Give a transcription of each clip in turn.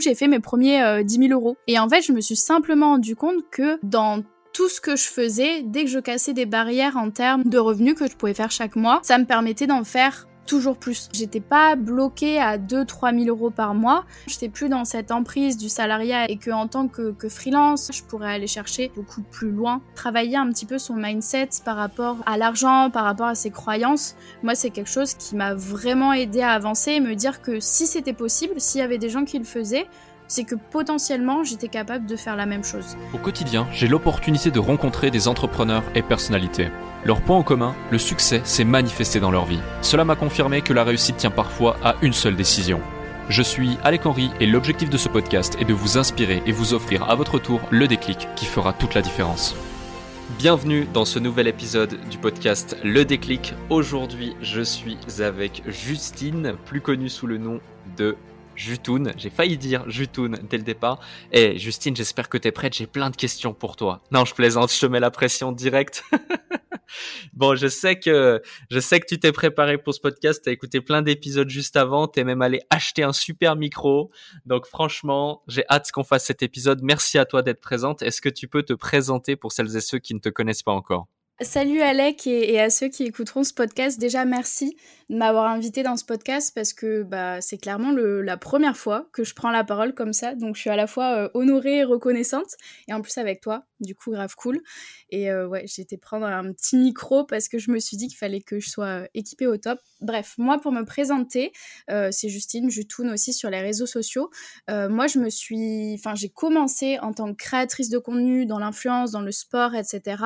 J'ai fait mes premiers 10 000 euros. Et en fait, je me suis simplement rendu compte que dans tout ce que je faisais, dès que je cassais des barrières en termes de revenus que je pouvais faire chaque mois, ça me permettait d'en faire toujours plus. J'étais pas bloquée à 2-3 000 euros par mois. J'étais plus dans cette emprise du salariat et que en tant que, que, freelance, je pourrais aller chercher beaucoup plus loin. Travailler un petit peu son mindset par rapport à l'argent, par rapport à ses croyances. Moi, c'est quelque chose qui m'a vraiment aidé à avancer et me dire que si c'était possible, s'il y avait des gens qui le faisaient, c'est que potentiellement j'étais capable de faire la même chose. Au quotidien, j'ai l'opportunité de rencontrer des entrepreneurs et personnalités. Leur point en commun, le succès s'est manifesté dans leur vie. Cela m'a confirmé que la réussite tient parfois à une seule décision. Je suis Alec Henry et l'objectif de ce podcast est de vous inspirer et vous offrir à votre tour le déclic qui fera toute la différence. Bienvenue dans ce nouvel épisode du podcast Le déclic. Aujourd'hui, je suis avec Justine, plus connue sous le nom de Jutoun. J'ai failli dire Jutoun dès le départ. Et Justine, j'espère que t'es prête. J'ai plein de questions pour toi. Non, je plaisante. Je te mets la pression directe. bon, je sais que je sais que tu t'es préparé pour ce podcast. T'as écouté plein d'épisodes juste avant. T'es même allé acheter un super micro. Donc franchement, j'ai hâte qu'on fasse cet épisode. Merci à toi d'être présente. Est-ce que tu peux te présenter pour celles et ceux qui ne te connaissent pas encore? Salut Alec et, à ceux qui écouteront ce podcast. Déjà, merci de m'avoir invité dans ce podcast parce que bah, c'est clairement la première fois que je prends la parole comme ça. Donc, je suis à la fois euh, honorée et reconnaissante. Et en plus, avec toi, du coup, grave cool. Et euh, ouais, j'ai été prendre un petit micro parce que je me suis dit qu'il fallait que je sois euh, équipée au top. Bref, moi, pour me présenter, c'est Justine, je tourne aussi sur les réseaux sociaux. moi, je me suis. Enfin, j'ai commencé en tant que créatrice de contenu dans l'influence, dans le sport, etc.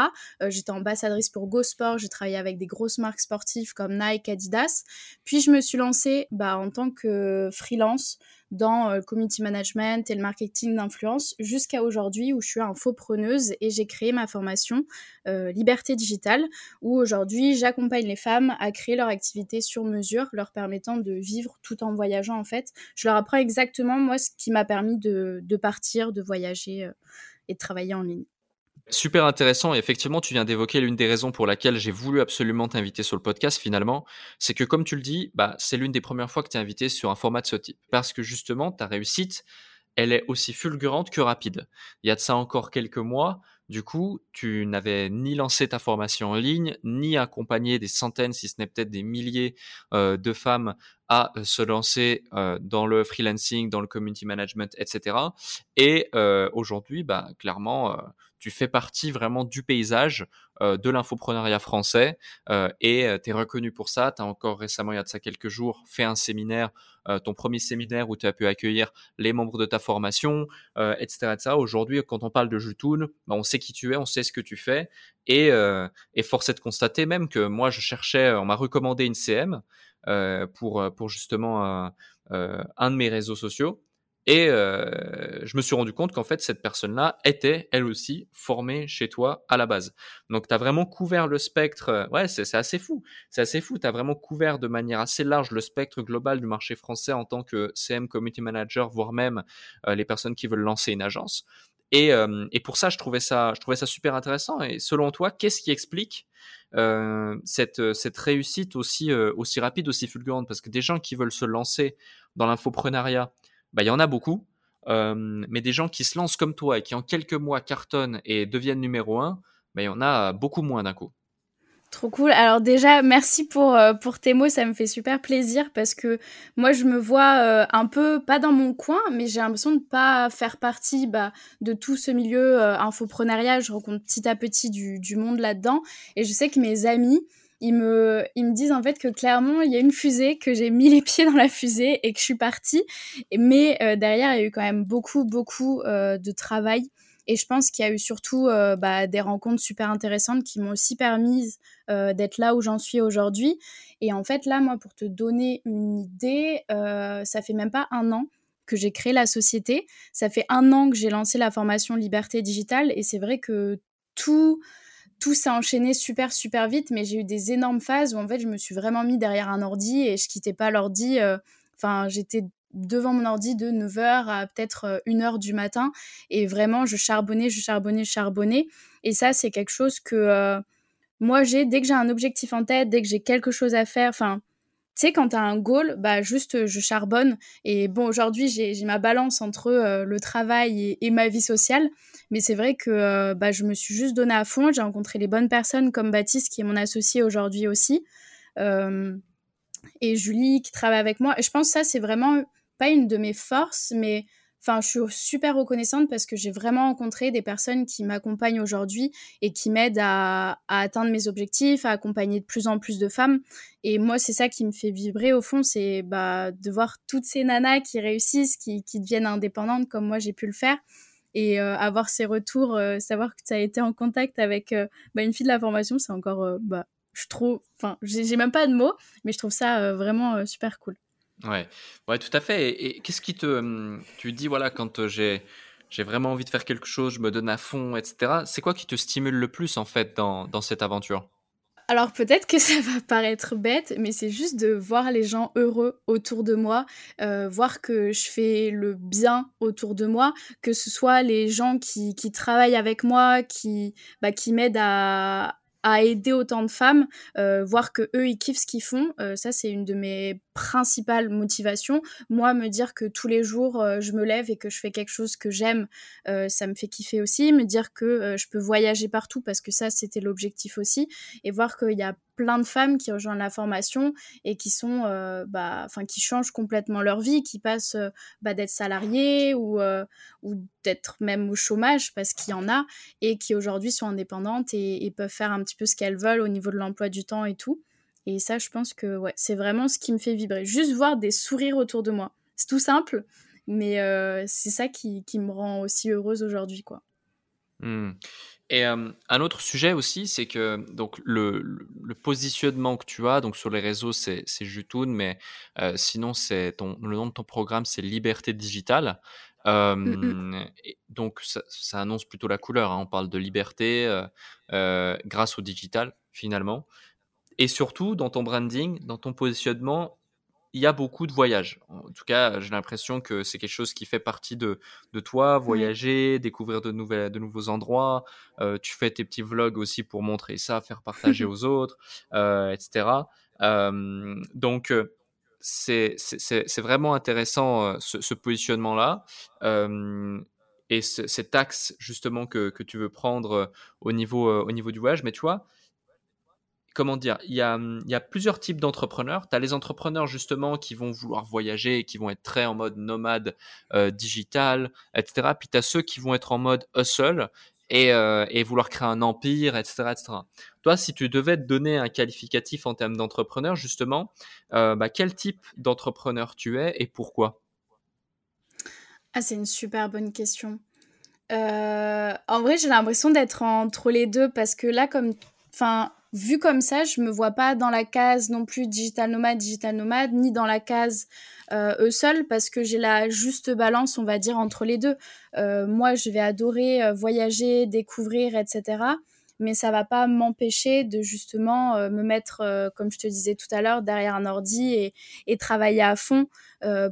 J'étais ambassadrice pour Go Sport, j'ai travaillé avec des grosses marques sportives comme Nike, Adidas. Puis je me suis lancée bah, en tant que freelance dans le euh, community management et le marketing d'influence jusqu'à aujourd'hui où je suis infopreneuse et j'ai créé ma formation euh, Liberté Digitale où aujourd'hui j'accompagne les femmes à créer leur activité sur mesure leur permettant de vivre tout en voyageant en fait. Je leur apprends exactement moi ce qui m'a permis de, de, partir, de voyager euh, et de travailler en ligne. Super intéressant. Et effectivement, tu viens d'évoquer l'une des raisons pour laquelle j'ai voulu absolument t'inviter sur le podcast finalement. C'est que comme tu le dis, bah, c'est l'une des premières fois que tu es invité sur un format de ce type. Parce que justement, ta réussite, elle est aussi fulgurante que rapide. Il y a de ça encore quelques mois. Du coup, tu n'avais ni lancé ta formation en ligne, ni accompagné des centaines, si ce n'est peut-être des milliers euh, de femmes à euh, se lancer euh, dans le freelancing, dans le community management, etc. Et aujourd'hui, bah, clairement, tu fais partie vraiment du paysage euh, de l'infoprenariat français euh, et euh, tu es reconnu pour ça. Tu as encore récemment, il y a de ça quelques jours, fait un séminaire, ton premier séminaire où tu as pu accueillir les membres de ta formation, etc. etc. Aujourd'hui, quand on parle de Jutoun, bah, on sait qui tu es, on sait ce que tu fais et, et force est de constater même que moi, je cherchais, on m'a recommandé une CM pour, pour justement un de mes réseaux sociaux. Et euh, je me suis rendu compte qu'en fait, cette personne-là était, elle aussi, formée chez toi à la base. Donc, tu as vraiment couvert le spectre. Euh, ouais, c'est assez fou. C'est assez fou. Tu as vraiment couvert de manière assez large le spectre global du marché français en tant que CM Community Manager, voire même euh, les personnes qui veulent lancer une agence. Et, euh, et, pour ça, je trouvais ça, super intéressant. Et selon toi, qu'est-ce qui explique euh, cette, cette réussite aussi, aussi rapide, aussi fulgurante? Parce que des gens qui veulent se lancer dans l'infoprenariat, bah, il y en a beaucoup. Euh, mais des gens qui se lancent comme toi et qui en quelques mois cartonnent et deviennent numéro un, bah, il y en a beaucoup moins d'un coup. Trop cool. Alors déjà, merci pour, euh, pour tes mots, ça me fait super plaisir parce que moi, je me vois euh, un peu, pas dans mon coin, mais j'ai l'impression de pas faire partie bah, de tout ce milieu euh, infoprenariat. Je rencontre petit à petit du, du monde là-dedans et je sais que mes amis, ils me, ils me disent en fait que clairement, il y a une fusée, que j'ai mis les pieds dans la fusée et que je suis partie. Mais euh, derrière, il y a eu quand même beaucoup, beaucoup de travail. Et je pense qu'il y a eu surtout euh, bah, des rencontres super intéressantes qui m'ont aussi permis d'être là où j'en suis aujourd'hui. Et en fait, là, moi, pour te donner une idée, ça fait même pas un an que j'ai créé la société. Ça fait un an que j'ai lancé la formation Liberté Digitale. Et c'est vrai que tout tout s'est enchaîné super super vite, mais j'ai eu des énormes phases où en fait je me suis vraiment mis derrière un ordi et je quittais pas l'ordi. Euh, enfin, j'étais devant mon ordi de 9h à peut-être 1h euh, du matin et vraiment je charbonnais, je charbonnais, je charbonnais. Et ça, c'est quelque chose que euh, moi j'ai dès que j'ai un objectif en tête, dès que j'ai quelque chose à faire, enfin tu sais, quand tu as un goal, bah juste je charbonne. Et bon, aujourd'hui, j'ai ma balance entre le travail et, ma vie sociale. Mais c'est vrai que bah, je me suis juste donnée à fond. J'ai rencontré les bonnes personnes comme Baptiste, qui est mon associé aujourd'hui aussi. et Julie, qui travaille avec moi. Et je pense que ça, c'est vraiment pas une de mes forces, mais Enfin, je suis super reconnaissante parce que j'ai vraiment rencontré des personnes qui m'accompagnent aujourd'hui et qui m'aident à, atteindre mes objectifs, à accompagner de plus en plus de femmes. Et moi, c'est ça qui me fait vibrer au fond, c'est bah, de voir toutes ces nanas qui réussissent, qui, deviennent indépendantes comme moi j'ai pu le faire. Et euh, avoir ces retours, euh, savoir que tu as été en contact avec euh, bah, une fille de la formation, c'est encore, bah, je trouve, enfin, j'ai même pas de mots, mais je trouve ça vraiment super cool. Ouais, ouais, tout à fait. Et, qu'est-ce qui te, hum, tu dis voilà, quand j'ai j'ai vraiment envie de faire quelque chose, je me donne à fond, etc. C'est quoi qui te stimule le plus en fait dans, dans cette aventure? Alors peut-être que ça va paraître bête, mais c'est juste de voir les gens heureux autour de moi, euh, voir que je fais le bien autour de moi, que ce soit les gens qui, qui travaillent avec moi, qui, bah, qui m'aident à, à aider autant de femmes, euh, voir que eux ils kiffent ce qu'ils font, euh, ça c'est une de mes principales motivations. Moi, me dire que tous les jours euh, je me lève et que je fais quelque chose que j'aime, ça me fait kiffer aussi. Me dire que je peux voyager partout parce que ça c'était l'objectif aussi, et voir qu'il y a plein de femmes qui rejoignent la formation et qui sont, bah, enfin, qui changent complètement leur vie, qui passent bah, d'être salariées ou, ou d'être même au chômage parce qu'il y en a et qui aujourd'hui sont indépendantes et, peuvent faire un petit peu ce qu'elles veulent au niveau de l'emploi du temps et tout. Et ça, je pense que ouais, c'est vraiment ce qui me fait vibrer. Juste voir des sourires autour de moi. C'est tout simple, mais c'est ça qui, qui, me rend aussi heureuse aujourd'hui, quoi. Mmh. Et un autre sujet aussi, c'est que donc le, le, positionnement que tu as donc sur les réseaux, c'est Jutun, mais sinon c'est le nom de ton programme, c'est Liberté digitale. Mmh donc ça, ça, annonce plutôt la couleur. Hein. On parle de liberté grâce au digital finalement. Et surtout dans ton branding, dans ton positionnement, il y a beaucoup de voyages. En tout cas, j'ai l'impression que c'est quelque chose qui fait partie de, de toi, voyager, découvrir de, nouvelles, de nouveaux endroits. Euh, tu fais tes petits vlogs aussi pour montrer ça, faire partager aux autres, euh, etc. Euh, donc, c'est vraiment intéressant ce, positionnement-là. et cet axe justement que, que, tu veux prendre au niveau, au niveau du voyage. Mais tu vois, comment dire, il y a, y a plusieurs types d'entrepreneurs. Tu as les entrepreneurs justement qui vont vouloir voyager et qui vont être très en mode nomade euh, digital, etc. Puis tu as ceux qui vont être en mode hustle et, euh, et, vouloir créer un empire, etc., etc. Toi, si tu devais te donner un qualificatif en termes d'entrepreneur, justement, euh, bah, quel type d'entrepreneur tu es et pourquoi? Ah, c'est une super bonne question. en vrai, j'ai l'impression d'être entre les deux parce que là, comme, vu comme ça, je me vois pas dans la case non plus digital nomade, digital nomade, ni dans la case euh, eux seuls, parce que j'ai la juste balance, on va dire, entre les deux. Euh, moi, je vais adorer euh, voyager, découvrir, etc. Mais ça va pas m'empêcher de justement euh, me mettre, comme je te disais tout à l'heure, derrière un ordi et, et travailler à fond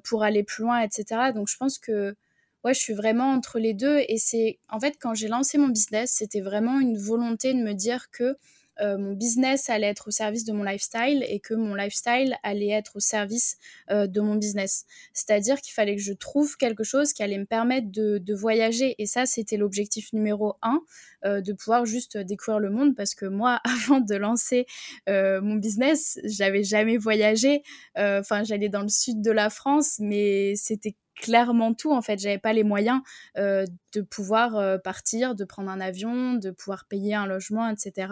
pour aller plus loin, etc. Donc je pense que ouais, je suis vraiment entre les deux. Et c'est, en fait, quand j'ai lancé mon business, c'était vraiment une volonté de me dire que euh, mon business allait être au service de mon lifestyle et que mon lifestyle allait être au service euh, de mon business. C'est-à-dire qu'il fallait que je trouve quelque chose qui allait me permettre de, voyager. Et ça, c'était l'objectif numéro un, euh, de pouvoir juste découvrir le monde. Parce que moi, avant de lancer mon business, j'avais jamais voyagé. Enfin, j'allais dans le sud de la France, mais c'était clairement tout en fait j'avais pas les moyens de pouvoir partir de prendre un avion de pouvoir payer un logement etc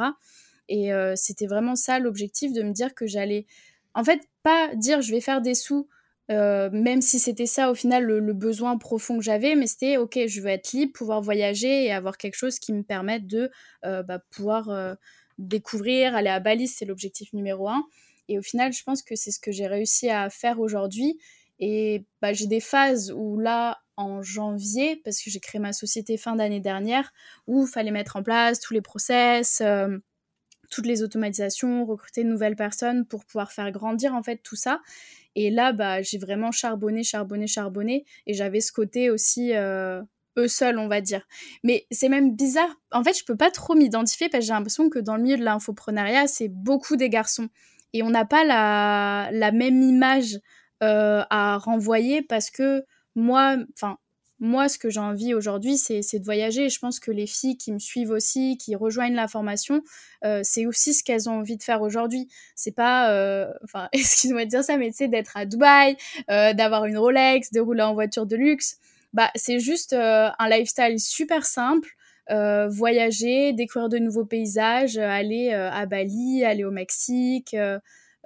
et euh, c'était vraiment ça l'objectif de me dire que j'allais, en fait, pas dire je vais faire des sous, euh, même si c'était ça au final le, besoin profond que j'avais, mais c'était ok, je veux être libre, pouvoir voyager et avoir quelque chose qui me permette de euh, bah, pouvoir découvrir, aller à Bali, c'est l'objectif numéro un. Et au final, je pense que c'est ce que j'ai réussi à faire aujourd'hui. Et bah, j'ai des phases où là, en janvier, parce que j'ai créé ma société fin d'année dernière, où il fallait mettre en place tous les process, toutes les automatisations, recruter de nouvelles personnes pour pouvoir faire grandir en fait tout ça. Et là, bah, j'ai vraiment charbonné, charbonné, charbonné. Et j'avais ce côté aussi euh, eux seuls, on va dire. Mais c'est même bizarre. En fait, je peux pas trop m'identifier parce que j'ai l'impression que dans le milieu de l'infoprenariat, c'est beaucoup des garçons. et on n'a pas la, la, même image à renvoyer parce que moi, enfin, moi, ce que j'ai envie aujourd'hui, c'est de voyager. je pense que les filles qui me suivent aussi, qui rejoignent la formation, euh, c'est aussi ce qu'elles ont envie de faire aujourd'hui. C'est pas, euh, enfin, excuse-moi de dire ça, mais tu sais, d'être à Dubaï, euh, d'avoir une Rolex, de rouler en voiture de luxe. Bah, c'est juste un lifestyle super simple. voyager, découvrir de nouveaux paysages, aller à Bali, aller au Mexique,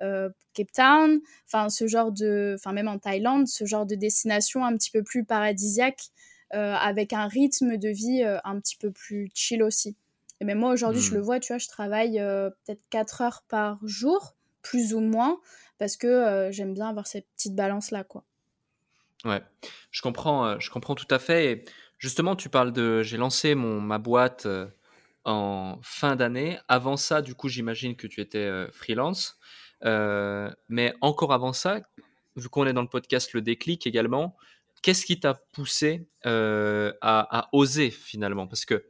euh, Cape Town, enfin ce genre de, enfin même en Thaïlande, ce genre de destination un petit peu plus paradisiaque, euh, avec un rythme de vie euh, un petit peu plus chill aussi. Et même moi aujourd'hui, je le hmm. vois, tu vois, je travaille peut-être 4 heures par jour, plus ou moins, parce que j'aime bien avoir cette petite balance là, quoi. Ouais, je comprends, je comprends tout à fait. Et justement, tu parles de, j'ai lancé mon ma boîte en fin d'année. Avant ça, du coup, j'imagine que tu étais freelance. Euh, mais encore avant ça, vu qu'on est dans le podcast Le Déclic également, qu'est-ce qui t'a poussé euh, à, oser finalement? Parce que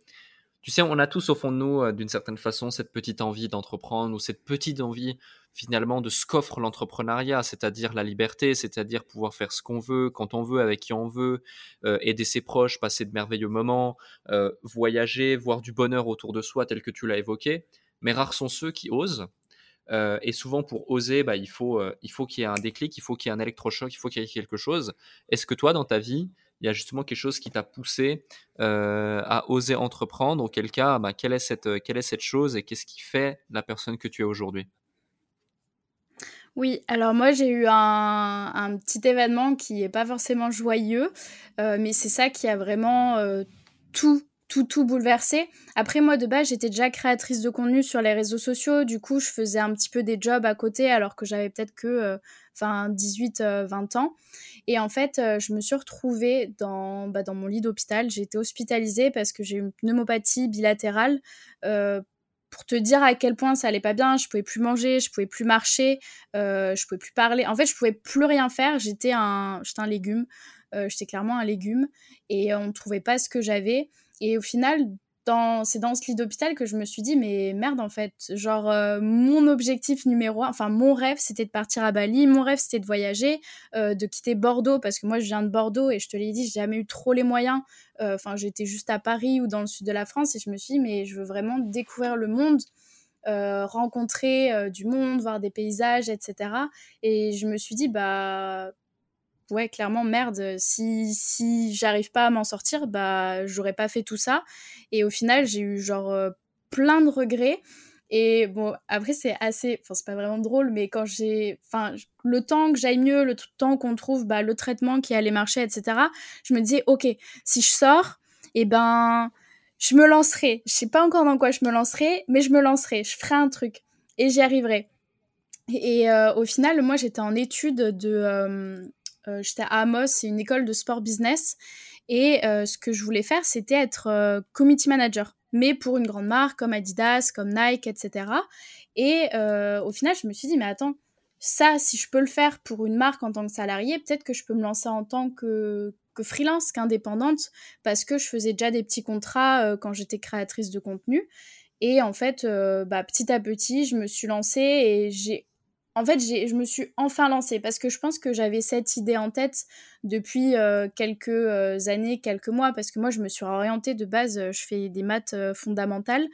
tu sais, on a tous au fond de nous, euh, d'une certaine façon, cette petite envie d'entreprendre ou cette petite envie finalement de ce qu'offre l'entrepreneuriat, c'est-à-dire la liberté, c'est-à-dire pouvoir faire ce qu'on veut, quand on veut, avec qui on veut, aider ses proches, passer de merveilleux moments, voyager, voir du bonheur autour de soi tel que tu l'as évoqué. Mais rares sont ceux qui osent euh, et souvent, pour oser, bah, il faut euh, il qu'il y ait un déclic, il faut qu'il y ait un électrochoc, il faut qu'il y ait quelque chose. Est-ce que toi, dans ta vie, il y a justement quelque chose qui t'a poussé euh, à oser entreprendre? Auquel cas, bah, quelle, est cette, quelle est cette chose et qu'est-ce qui fait la personne que tu es aujourd'hui? Oui, alors moi j'ai eu un, un, petit événement qui n'est pas forcément joyeux, mais c'est ça qui a vraiment tout tout, tout bouleversé. Après, moi, de base, j'étais déjà créatrice de contenu sur les réseaux sociaux. Du coup, je faisais un petit peu des jobs à côté alors que j'avais peut-être que euh, enfin 18, 20 euh, ans. Et en fait, euh, je me suis retrouvée dans, bah, dans mon lit d'hôpital. J'ai été hospitalisée parce que j'ai une pneumopathie bilatérale. pour te dire à quel point ça allait pas bien, je pouvais plus manger, je pouvais plus marcher, je pouvais plus parler. En fait, je pouvais plus rien faire. J'étais un, j'étais un légume. j'étais clairement un légume et on ne trouvait pas ce que j'avais. Et au final, c'est dans ce lit d'hôpital que je me suis dit, mais merde, en fait, genre, euh, mon objectif numéro un, enfin, mon rêve, c'était de partir à Bali, mon rêve, c'était de voyager, euh, de quitter Bordeaux, parce que moi, je viens de Bordeaux, et je te l'ai dit, j'ai jamais eu trop les moyens, euh, enfin, j'étais juste à Paris ou dans le sud de la France, et je me suis dit, mais je veux vraiment découvrir le monde, rencontrer du monde, voir des paysages, etc. Et je me suis dit, bah, ouais, clairement, merde, si, si j'arrive pas à m'en sortir, bah, j'aurais pas fait tout ça. Et au final, j'ai eu genre euh, plein de regrets. Et bon, après, c'est assez. Enfin, c'est pas vraiment drôle, mais quand j'ai. Enfin, le temps que j'aille mieux, le temps qu'on trouve bah, le traitement qui allait marcher, etc., je me disais, ok, si je sors, et eh ben, je me lancerai. Je sais pas encore dans quoi je me lancerai, mais je me lancerai. Je ferai un truc. Et j'y arriverai. Et, euh, au final, moi, j'étais en étude de. Euh, euh, j'étais à Amos, c'est une école de sport business. Et euh, ce que je voulais faire, c'était être euh, committee manager, mais pour une grande marque comme Adidas, comme Nike, etc. Et au final, je me suis dit, mais attends, ça, si je peux le faire pour une marque en tant que salarié, peut-être que je peux me lancer en tant que, que freelance, qu'indépendante, parce que je faisais déjà des petits contrats quand j'étais créatrice de contenu. Et en fait, bah, petit à petit, je me suis lancée et j'ai en fait, je me suis enfin lancée parce que je pense que j'avais cette idée en tête depuis euh, quelques euh, années, quelques mois, parce que moi, je me suis orientée de base, euh, je fais des maths fondamentales.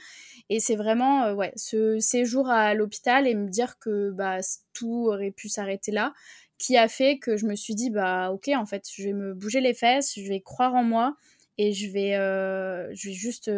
Et c'est vraiment ouais, ce séjour à l'hôpital et me dire que bah, tout aurait pu s'arrêter là qui a fait que je me suis dit, bah ok, en fait, je vais me bouger les fesses, je vais croire en moi et je vais, je vais juste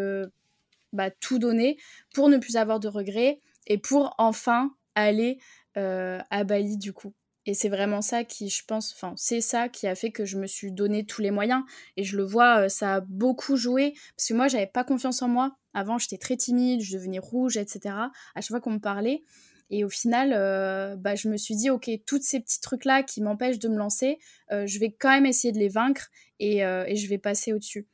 bah, tout donner pour ne plus avoir de regrets et pour enfin aller à Bali du coup. Et c'est vraiment ça qui, je pense, enfin, c'est ça qui a fait que je me suis donné tous les moyens. Et je le vois, euh, ça a beaucoup joué. Parce que moi, j'avais pas confiance en moi. Avant, j'étais très timide, je devenais rouge, etc. À chaque fois qu'on me parlait. Et au final, euh, bah, je me suis dit, ok, tous ces petits trucs-là qui m'empêchent de me lancer, je vais quand même essayer de les vaincre et, et je vais passer au-dessus.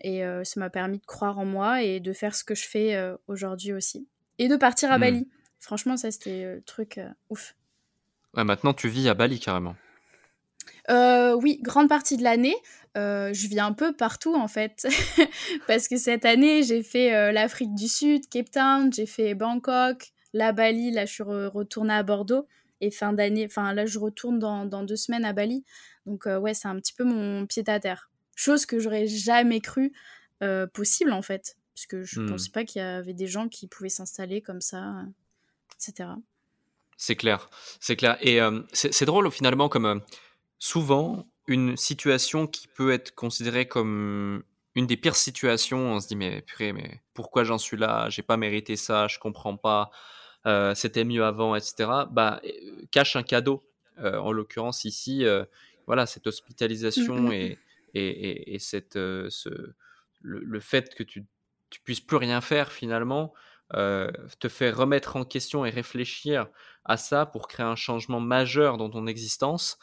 Et ça m'a permis de croire en moi et de faire ce que je fais aujourd'hui aussi. Et de partir à hmm. Bali. Franchement, ça, c'était le truc euh, ouf. Ouais, maintenant, tu vis à Bali carrément. Euh, oui, grande partie de l'année. Euh, je vis un peu partout en fait. Parce que cette année, j'ai fait l'Afrique du Sud, Cape Town, j'ai fait Bangkok, la Bali, là, je suis retournée à Bordeaux. Et fin d'année, enfin là, je retourne dans, dans, deux semaines à Bali. Donc, ouais, c'est un petit peu mon pied à terre. Chose que j'aurais jamais cru possible, en fait. Parce que je ne mmh. pensais pas qu'il y avait des gens qui pouvaient s'installer comme ça, etc. C'est clair, c'est clair. Et c'est drôle finalement comme souvent une situation qui peut être considérée comme une des pires situations, on se dit mais purée, mais pourquoi j'en suis là? J'ai pas mérité ça, je comprends pas. C'était mieux avant, etc. Bah cache un cadeau. en l'occurrence ici, voilà cette hospitalisation mmh, mmh, et, et, et, cette ce, le, le, fait que tu tu puisses plus rien faire finalement te fait remettre en question et réfléchir à ça pour créer un changement majeur dans ton existence.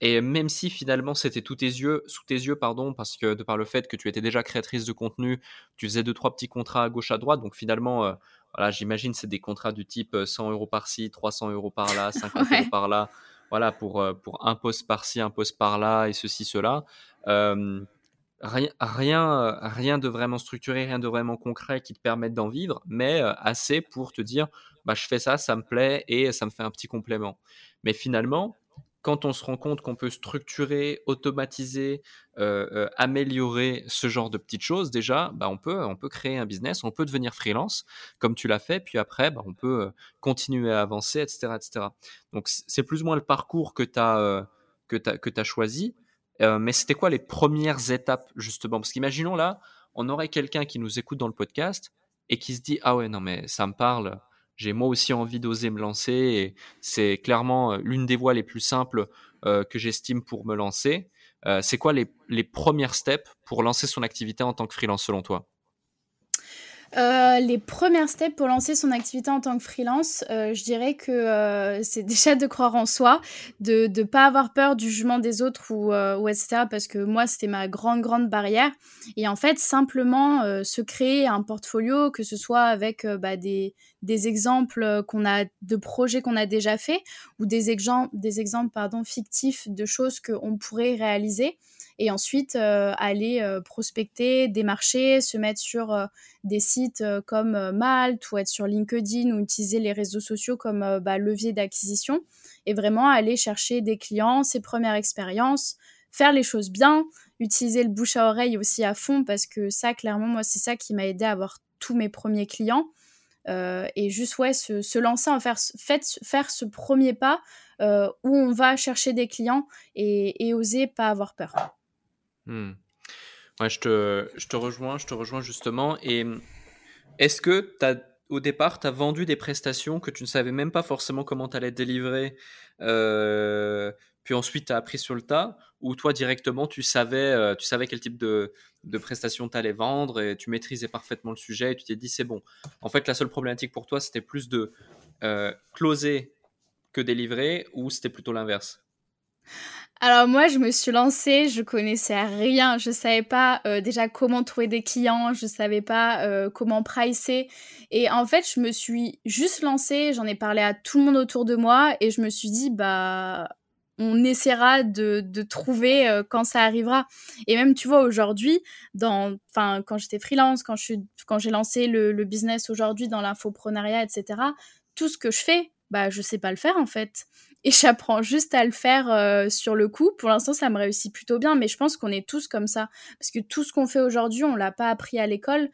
Et même si finalement c'était tes yeux, sous tes yeux, pardon, parce que de par le fait que tu étais déjà créatrice de contenu, tu faisais deux trois petits contrats à gauche à droite, donc finalement, voilà, j'imagine c'est des contrats du type 100 euros par-ci, 300 euros par-là, 50 euros par-là, voilà pour pour un poste par-ci, un poste par-là et ceci cela. Rien, rien, rien de vraiment structuré, rien de vraiment concret qui te permette d'en vivre, mais assez pour te dire, bah, je fais ça, ça me plaît et ça me fait un petit complément. Mais finalement, quand on se rend compte qu'on peut structurer, automatiser, améliorer ce genre de petites choses, déjà, bah, on, peut, on peut créer un business, on peut devenir freelance, comme tu l'as fait, puis après, bah, on peut continuer à avancer, etc. etc. Donc, c'est plus ou moins le parcours que tu as, que as choisi. Euh, mais c'était quoi les premières étapes justement? Parce qu'imaginons là, on aurait quelqu'un qui nous écoute dans le podcast et qui se dit ah ouais non mais ça me parle, j'ai moi aussi envie d'oser me lancer et c'est clairement euh, l'une des voies les plus simples euh, que j'estime pour me lancer. c'est quoi les, les premières steps pour lancer son activité en tant que freelance selon toi? Euh, les premières steps pour lancer son activité en tant que freelance, euh, je dirais que euh, c'est déjà de croire en soi, de ne pas avoir peur du jugement des autres ou, ou etc. Parce que moi, c'était ma grande, grande barrière. Et en fait, simplement se créer un portfolio, que ce soit avec bah, des, des exemples qu'on a de projets qu'on a déjà fait ou des exemples, des exemples pardon, fictifs de choses qu'on pourrait réaliser et ensuite euh, aller euh, prospecter, démarcher, se mettre sur euh, des sites comme Malte ou être sur LinkedIn ou utiliser les réseaux sociaux comme bah, levier d'acquisition et vraiment aller chercher des clients, ses premières expériences, faire les choses bien, utiliser le bouche à oreille aussi à fond parce que ça, clairement, moi, c'est ça qui m'a aidé à avoir tous mes premiers clients. Et juste, ouais, se, lancer, en faire, faire ce premier pas où on va chercher des clients et, et oser pas avoir peur. Hmm. Ouais, je te, je te rejoins, je te rejoins justement. Et est-ce que as, au départ, tu as vendu des prestations que tu ne savais même pas forcément comment tu allais délivrer, euh, puis ensuite tu as appris sur le tas, ou toi directement tu savais, euh, tu savais quel type de, de prestations tu allais vendre et tu maîtrisais parfaitement le sujet et tu t'es dit c'est bon. En fait, la seule problématique pour toi, c'était plus de euh, closer que délivrer, ou c'était plutôt l'inverse? Alors moi, je me suis lancée, je connaissais rien, je savais pas euh, déjà comment trouver des clients, je savais pas comment pricer. Et en fait, je me suis juste lancée, j'en ai parlé à tout le monde autour de moi et je me suis dit, bah, on essaiera de, de trouver euh, quand ça arrivera. Et même, tu vois, aujourd'hui, dans, enfin, quand j'étais freelance, quand je quand j'ai lancé le, le business aujourd'hui dans l'infoprenariat, etc., tout ce que je fais, bah, je sais pas le faire en fait et j'apprends juste à le faire euh, sur le coup. Pour l'instant, ça me réussit plutôt bien, mais je pense qu'on est tous comme ça parce que tout ce qu'on fait aujourd'hui, on l'a pas appris à l'école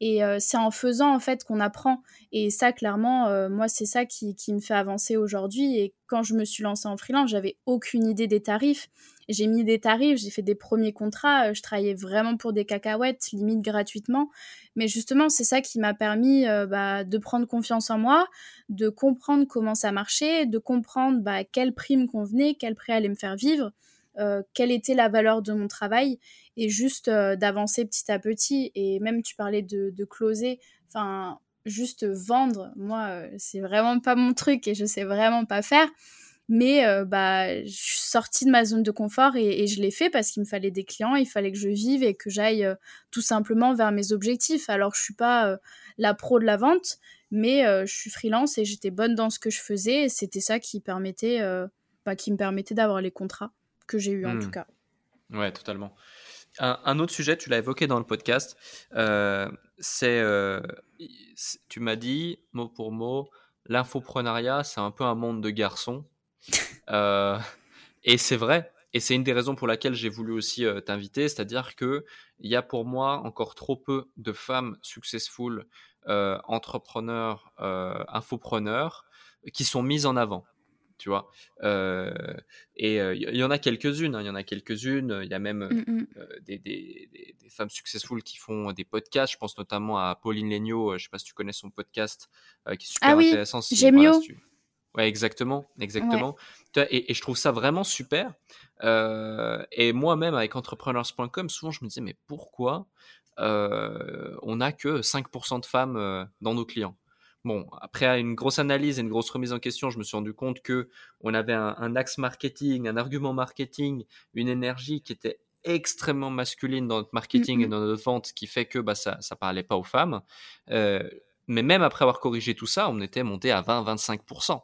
et euh, c'est en faisant en fait qu'on apprend. Et ça, clairement, euh, moi, c'est ça qui, me fait avancer aujourd'hui. Et quand je me suis lancée en freelance, j'avais aucune idée des tarifs. J'ai mis des tarifs, j'ai fait des premiers contrats, je travaillais vraiment pour des cacahuètes, limite gratuitement. Mais justement, c'est ça qui m'a permis euh, bah, de prendre confiance en moi, de comprendre comment ça marchait, de comprendre bah, quelle prime convenait, quel prix allait me faire vivre, euh, quelle était la valeur de mon travail, et juste euh, d'avancer petit à petit. Et même, tu parlais de, de closer, enfin, juste vendre, moi, c'est vraiment pas mon truc et je sais vraiment pas faire. Mais euh, bah, je suis sortie de ma zone de confort et, je l'ai fait parce qu'il me fallait des clients, il fallait que je vive et que j'aille euh, tout simplement vers mes objectifs. Alors, je suis pas euh, la pro de la vente, mais je suis freelance et j'étais bonne dans ce que je faisais. Et c'était ça qui, permettait, bah, qui me permettait d'avoir les contrats que j'ai eu en tout mmh. cas. Ouais, totalement. Un, autre sujet, tu l'as évoqué dans le podcast, c'est, tu m'as dit, mot pour mot, l'infoprenariat, c'est un peu un monde de garçons. Euh, et c'est vrai. Et c'est une des raisons pour laquelle j'ai voulu aussi euh, t'inviter, c'est-à-dire que il y a pour moi encore trop peu de femmes successful, euh, entrepreneurs, infopreneurs, qui sont mises en avant tu vois. Euh, et il y, en a quelques-unes, hein, il y en a quelques-unes. Il y a même mmh, des, des, des, femmes successful qui font des podcasts. Je pense notamment à Pauline Legnaud, je sais pas si tu connais son podcast, qui est super ah oui, intéressant. J'ai mieux. Ouais, exactement, exactement. Et, et, je trouve ça vraiment super. et moi-même, avec entrepreneurs.com, souvent je me disais, mais pourquoi on n'a que 5% de femmes dans nos clients? Bon, après une grosse analyse et une grosse remise en question, je me suis rendu compte que on avait un, axe marketing, un argument marketing, une énergie qui était extrêmement masculine dans notre marketing et dans notre vente, qui fait que bah, ça ne parlait pas aux femmes. Euh, mais même après avoir corrigé tout ça, on était monté à 20-25%.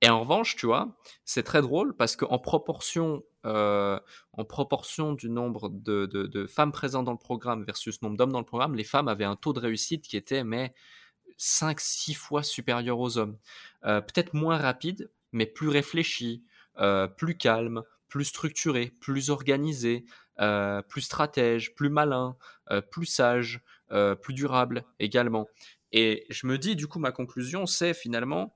Et en revanche, tu vois, c'est très drôle parce qu'en proportion, euh, en proportion du nombre de, de, femmes présentes dans le programme versus nombre d'hommes dans le programme, les femmes avaient un taux de réussite qui était mais 5-6 fois supérieur aux hommes. Euh, peut-être moins rapide, mais plus réfléchi, euh, plus calme, plus structuré, plus organisé, euh, plus stratège, plus malin, plus sage, plus durable également. Et je me dis, du coup, ma conclusion, c'est finalement,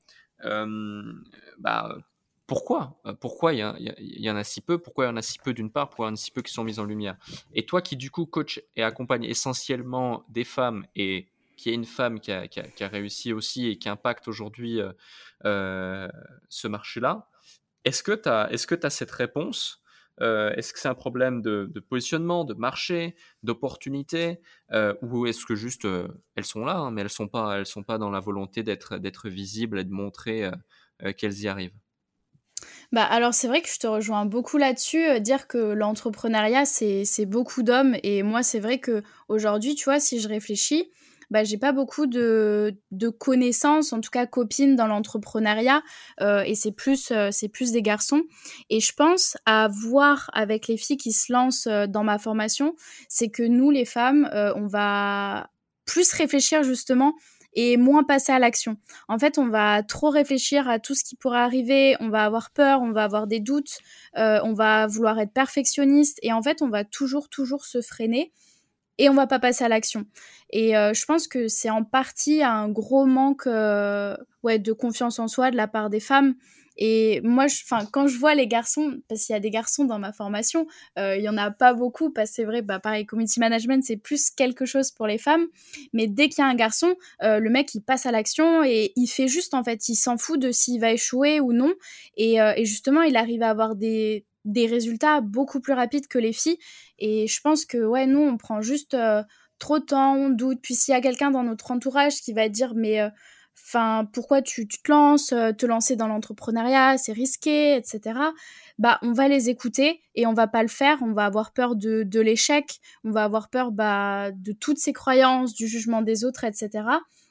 bah, pourquoi Pourquoi il y, y, en a si peu Pourquoi il y en a si peu d'une part Pourquoi il y en a si peu qui sont mises en lumière? Et toi qui, du coup, coach et accompagne essentiellement des femmes et qui est une femme qui a, réussi aussi et qui impacte aujourd'hui euh, euh, ce marché-là. Est-ce que tu as, est as, cette réponse? Euh, Est-ce que c'est un problème de, positionnement, de marché, d'opportunité? Ou est-ce que juste elles sont là, hein, mais elles ne sont, pas, elles sont pas dans la volonté d'être visibles et de montrer qu'elles y arrivent? Bah alors c'est vrai que je te rejoins beaucoup là-dessus, dire que l'entrepreneuriat c'est beaucoup d'hommes. Et moi c'est vrai que aujourd'hui tu vois si je réfléchis, bah, j'ai pas beaucoup de, de, connaissances, en tout cas copines dans l'entrepreneuriat, euh, et c'est plus, euh, c'est plus des garçons. Et je pense à voir avec les filles qui se lancent euh, dans ma formation, c'est que nous, les femmes, euh, on va plus réfléchir justement et moins passer à l'action. En fait, on va trop réfléchir à tout ce qui pourrait arriver, on va avoir peur, on va avoir des doutes, euh, on va vouloir être perfectionniste et en fait, on va toujours, toujours se freiner et on va pas passer à l'action. Et euh, je pense que c'est en partie un gros manque euh, ouais, de confiance en soi de la part des femmes. Et moi, enfin, quand je vois les garçons, parce qu'il y a des garçons dans ma formation, euh, il y en a pas beaucoup, parce que c'est vrai, bah, pareil, community management, c'est plus quelque chose pour les femmes. Mais dès qu'il y a un garçon, le mec, il passe à l'action et il fait juste, en fait, il s'en fout de s'il va échouer ou non. Et, et justement, il arrive à avoir des, des résultats beaucoup plus rapides que les filles. Et je pense que, ouais, nous, on prend juste euh, trop de temps, on doute. Puis s'il y a quelqu'un dans notre entourage qui va dire, mais euh, enfin, pourquoi tu, te lances, euh, te lancer dans l'entrepreneuriat, c'est risqué, etc. Bah, on va les écouter et on va pas le faire. On va avoir peur de, de l'échec, on va avoir peur bah, de toutes ces croyances, du jugement des autres, etc.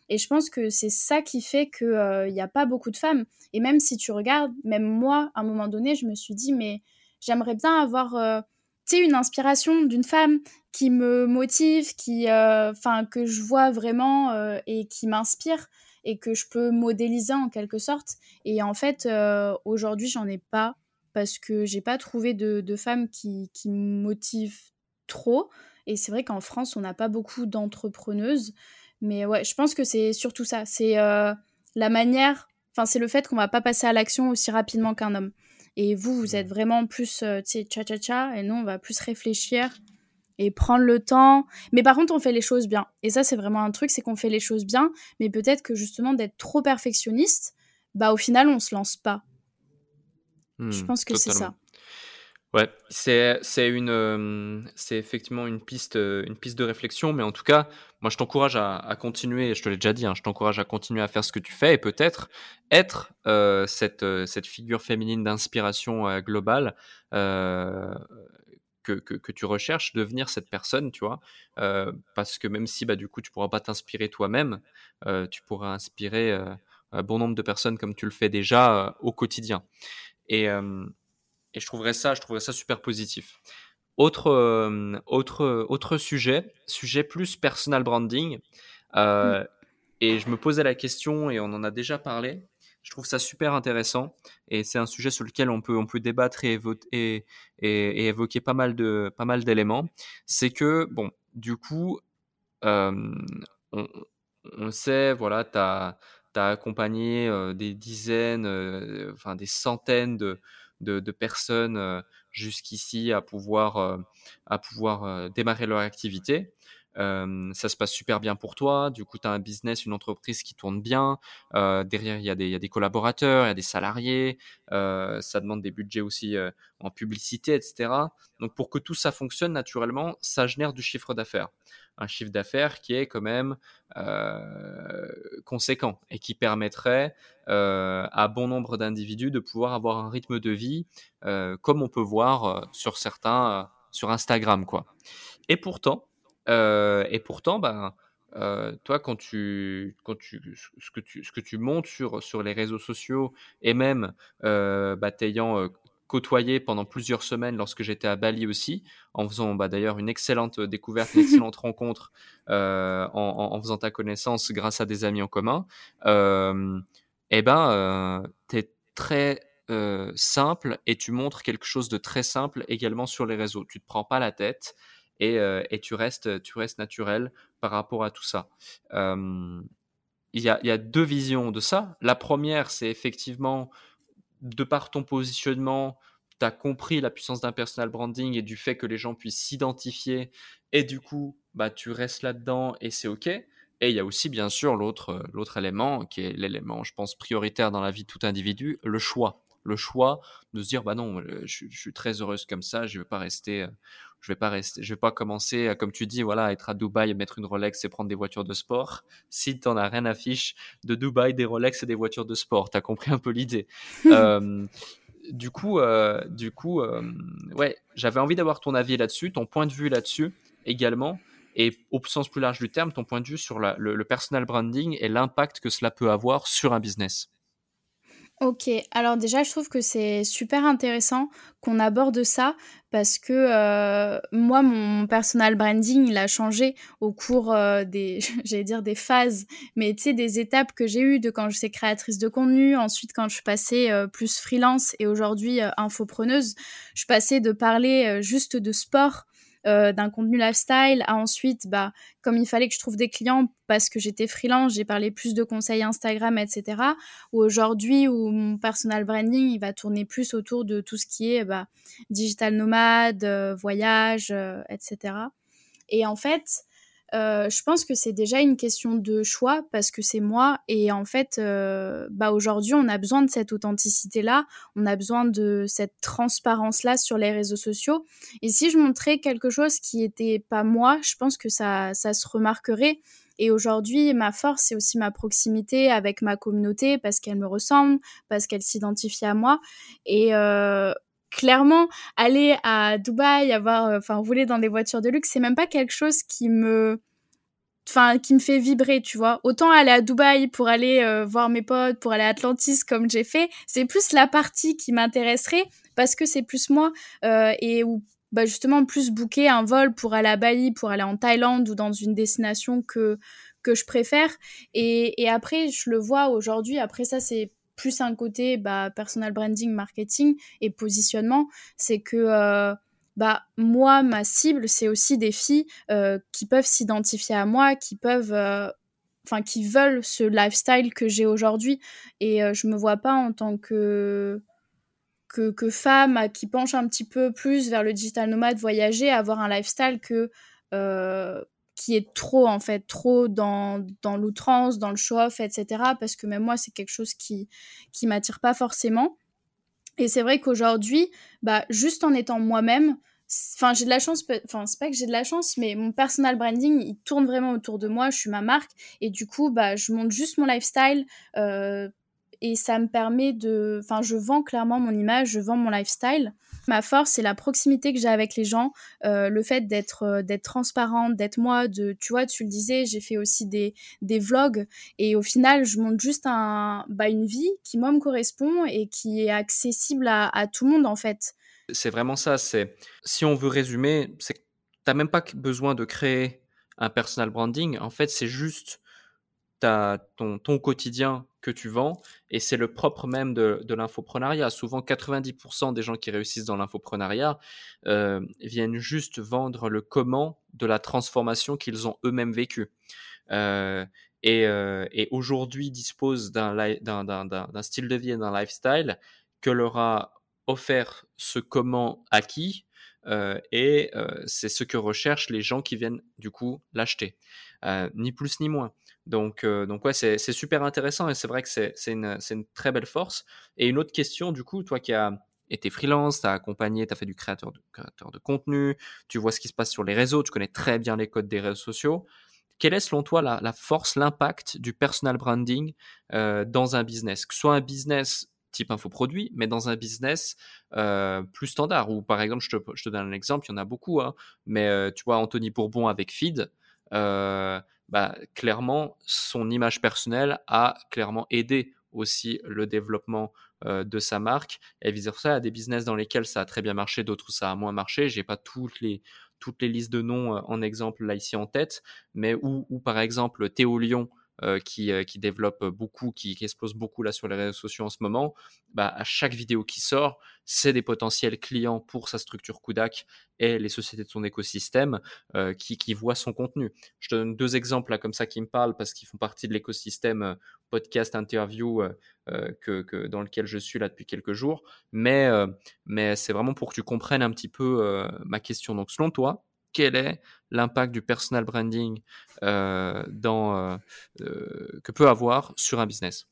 Et je pense que c'est ça qui fait qu'il n'y a pas beaucoup de femmes. Et même si tu regardes, même moi, à un moment donné, je me suis dit, mais j'aimerais bien avoir euh, une inspiration d'une femme qui me motive, qui, euh, que je vois vraiment euh, et qui m'inspire et que je peux modéliser en quelque sorte. Et en fait, aujourd'hui, j'en ai pas parce que j'ai pas trouvé de, de femmes qui, qui me motivent trop. Et c'est vrai qu'en France, on n'a pas beaucoup d'entrepreneuses. Mais ouais, je pense que c'est surtout ça. C'est la manière, enfin, c'est le fait qu'on va pas passer à l'action aussi rapidement qu'un homme. Et vous, vous êtes vraiment plus, euh, tu sais, cha-cha-cha, et nous, on va plus réfléchir et prendre le temps. Mais par contre, on fait les choses bien. Et ça, c'est vraiment un truc, c'est qu'on fait les choses bien, mais peut-être que justement, d'être trop perfectionniste, bah au final, on se lance pas. je hmm, pense que c'est ça. Ouais, c'est c'est une euh, c'est effectivement une piste euh, une piste de réflexion, mais en tout cas, moi je t'encourage à, continuer. Je te l'ai déjà dit, hein, je t'encourage à continuer à faire ce que tu fais et peut-être être euh, cette cette figure féminine d'inspiration globale que, que, que, tu recherches, devenir cette personne, tu vois, parce que même si bah du coup tu pourras pas t'inspirer toi-même, tu pourras inspirer un bon nombre de personnes comme tu le fais déjà au quotidien. Et et je trouverais ça, je trouverais ça super positif. Autre, euh, autre, autre sujet, sujet plus personal branding. Euh, et je me posais la question, et on en a déjà parlé, je trouve ça super intéressant et c'est un sujet sur lequel on peut, on peut débattre et, et, et, évoquer pas mal de pas mal d'éléments. C'est que bon, du coup, euh, on, on, sait, voilà, tu as, as, accompagné des dizaines, enfin des centaines de, de, de personnes jusqu'ici à pouvoir, à pouvoir démarrer leur activité ça se passe super bien pour toi. Du coup, tu as un business, une entreprise qui tourne bien. derrière, il y, a des, collaborateurs, il y a des salariés. ça demande des budgets aussi en publicité, etc. Donc, pour que tout ça fonctionne naturellement, ça génère du chiffre d'affaires. Un chiffre d'affaires qui est quand même conséquent et qui permettrait à bon nombre d'individus de pouvoir avoir un rythme de vie comme on peut voir sur certains, sur Instagram, quoi. Et pourtant, et pourtant, ben, euh, toi, quand tu, quand tu, ce que tu, ce que tu montes sur, sur les réseaux sociaux et même euh, bah, t'ayant côtoyé pendant plusieurs semaines lorsque j'étais à Bali aussi, en faisant bah, d'ailleurs une excellente découverte, une excellente rencontre, en, en, faisant ta connaissance grâce à des amis en commun, eh ben, tu es très simple et tu montres quelque chose de très simple également sur les réseaux. Tu te prends pas la tête et, euh, et, tu, restes, tu restes naturel par rapport à tout ça. il, y a, deux visions de ça. La première, c'est effectivement, de par ton positionnement, tu as compris la puissance d'un personal branding et du fait que les gens puissent s'identifier et du coup, bah, tu restes là-dedans et c'est OK. Et il y a aussi, bien sûr, l'autre élément, qui est l'élément, je pense, prioritaire dans la vie de tout individu, le choix. Le choix de se dire, bah non, je, je suis très heureuse comme ça, je ne veux pas rester je vais pas rester, je vais pas commencer, comme tu dis, voilà, à être à Dubaï, mettre une Rolex et prendre des voitures de sport. Si tu n'en as rien à fiche de Dubaï, des Rolex et des voitures de sport, tu as compris un peu l'idée. euh, du coup, euh, du coup, euh, ouais, j'avais envie d'avoir ton avis là-dessus, ton point de vue là-dessus également, et au sens plus large du terme, ton point de vue sur la, le, le personal branding et l'impact que cela peut avoir sur un business. Ok, alors déjà je trouve que c'est super intéressant qu'on aborde ça parce que euh, moi mon personal branding il a changé au cours euh, des j'allais dire des phases mais tu sais des étapes que j'ai eues de quand je suis créatrice de contenu ensuite quand je suis passée euh, plus freelance et aujourd'hui infopreneuse. Je passais de parler juste de sport euh, d'un contenu lifestyle à ensuite, bah, comme il fallait que je trouve des clients parce que j'étais freelance, j'ai parlé plus de conseils Instagram, etc. Ou aujourd'hui, où mon personal branding, il va tourner plus autour de tout ce qui est bah, digital nomade, euh, voyage, euh, etc. Et en fait, euh, je pense que c'est déjà une question de choix parce que c'est moi et en fait, euh, bah aujourd'hui, on a besoin de cette authenticité-là, on a besoin de cette transparence-là sur les réseaux sociaux. Et si je montrais quelque chose qui était pas moi, je pense que ça, ça se remarquerait. Et aujourd'hui, ma force, c'est aussi ma proximité avec ma communauté parce qu'elle me ressemble, parce qu'elle s'identifie à moi. Euh, clairement, aller à Dubaï, avoir, euh, enfin, rouler dans des voitures de luxe, c'est même pas quelque chose qui me, enfin, qui me fait vibrer, tu vois. Autant aller à Dubaï pour aller euh, voir mes potes, pour aller à Atlantis comme j'ai fait, c'est plus la partie qui m'intéresserait parce que c'est plus moi euh, et où bah justement plus booker un vol pour aller à Bali, pour aller en Thaïlande ou dans une destination que que je préfère. Et, et après, je le vois aujourd'hui. Après ça, c'est plus un côté bah, personal branding, marketing et positionnement, c'est que euh, bah, moi, ma cible, c'est aussi des filles euh, qui peuvent s'identifier à moi, qui peuvent... Euh, enfin, qui veulent ce lifestyle que j'ai aujourd'hui. Et je me vois pas en tant que, femme qui penche un petit peu plus vers le digital nomade, voyager, avoir un lifestyle que qui est trop en fait trop dans, dans l'outrance dans le show-off etc parce que même moi c'est quelque chose qui qui m'attire pas forcément. Et c'est vrai qu'aujourd'hui bah juste en étant moi-même enfin j'ai de la chance enfin c'est pas que j'ai de la chance mais mon personal branding il tourne vraiment autour de moi je suis ma marque et du coup bah je monte juste mon lifestyle euh, et ça me permet de enfin je vends clairement mon image je vends mon lifestyle Ma force, c'est la proximité que j'ai avec les gens, euh, le fait d'être euh, d'être transparente, d'être moi. De, tu vois, tu le disais, j'ai fait aussi des, des vlogs et au final, je montre juste un, bah, une vie qui moi me correspond et qui est accessible à, tout le monde en fait. C'est vraiment ça. C'est si on veut résumer, c'est que t'as même pas besoin de créer un personal branding. En fait, c'est juste ton, ton quotidien que tu vends et c'est le propre même de, l'infoprenariat. Souvent, 90% des gens qui réussissent dans l'infoprenariat euh, viennent juste vendre le comment de la transformation qu'ils ont eux-mêmes vécue. Euh, et, euh, et aujourd'hui disposent d'un style de vie et d'un lifestyle que leur a offert ce comment acquis et c'est ce que recherchent les gens qui viennent du coup l'acheter, ni plus ni moins. Donc, donc ouais, c'est super intéressant et c'est vrai que c'est une, une, très belle force. Et une autre question, du coup, toi qui as été freelance, tu as accompagné, tu as fait du créateur de, contenu, tu vois ce qui se passe sur les réseaux, tu connais très bien les codes des réseaux sociaux. Quelle est selon toi la, force, l'impact du personal branding dans un business? Que ce soit un business type infoproduit, mais dans un business euh, plus standard. Ou par exemple, je te, donne un exemple, il y en a beaucoup, hein, mais euh, tu vois, Anthony Bourbon avec Feed, euh, bah, clairement, son image personnelle a clairement aidé aussi le développement de sa marque et vice versa. Il y a des business dans lesquels ça a très bien marché, d'autres où ça a moins marché. J'ai pas toutes les toutes les listes de noms en exemple là ici en tête, mais où, où par exemple Théo Lyon euh, qui, euh, qui développe beaucoup, qui, qui, explose beaucoup là sur les réseaux sociaux en ce moment, bah, à chaque vidéo qui sort, c'est des potentiels clients pour sa structure Kudak et les sociétés de son écosystème euh, qui, qui voient son contenu. Je te donne deux exemples là comme ça qui me parlent parce qu'ils font partie de l'écosystème podcast interview que, que, dans lequel je suis là depuis quelques jours. Mais, mais c'est vraiment pour que tu comprennes un petit peu ma question. Donc selon toi, quel est l'impact du personal branding euh, euh, euh, que peut avoir sur un business?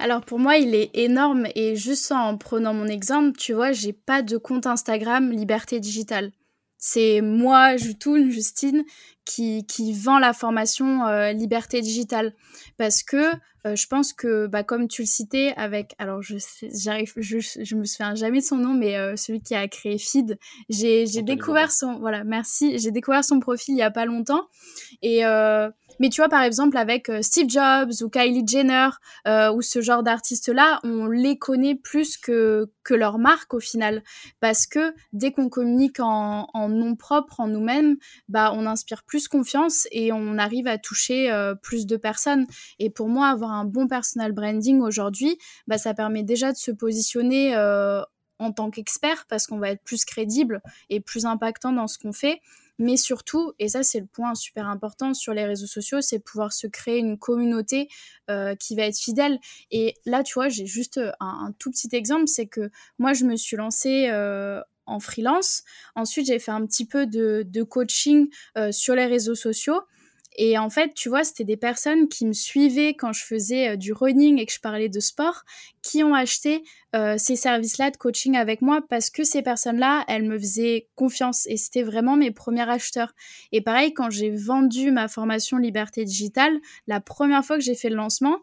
Alors pour moi, il est énorme et juste en prenant mon exemple, tu vois, j'ai pas de compte Instagram Liberté Digitale. C'est moi, Jutoun, Justine, qui, qui vend la formation euh, Liberté Digitale. Parce que euh, je pense que, bah, comme tu le citais, avec, alors je j'arrive, je, je me souviens jamais de son nom, mais euh, celui qui a créé Feed, j'ai découvert son, voilà, merci, j'ai découvert son profil il y a pas longtemps. Et mais tu vois, par exemple, avec Steve Jobs ou Kylie Jenner ou ce genre d'artistes-là, on les connaît plus que, que leur marque au final. Parce que dès qu'on communique en, en nom propre, en nous-mêmes, bah, on inspire plus confiance et on arrive à toucher euh, plus de personnes. Et pour moi, avoir un bon personal branding aujourd'hui, bah, ça permet déjà de se positionner euh, en tant qu'expert parce qu'on va être plus crédible et plus impactant dans ce qu'on fait mais surtout, et ça c'est le point super important sur les réseaux sociaux, c'est pouvoir se créer une communauté euh, qui va être fidèle. Et là, tu vois, j'ai juste un, tout petit exemple, c'est que moi, je me suis lancée en freelance. Ensuite, j'ai fait un petit peu de, coaching euh, sur les réseaux sociaux. Et en fait, tu vois, c'était des personnes qui me suivaient quand je faisais euh, du running et que je parlais de sport, qui ont acheté euh, ces services-là de coaching avec moi parce que ces personnes-là, elles me faisaient confiance et c'était vraiment mes premiers acheteurs. Et pareil, quand j'ai vendu ma formation Liberté Digitale, la première fois que j'ai fait le lancement,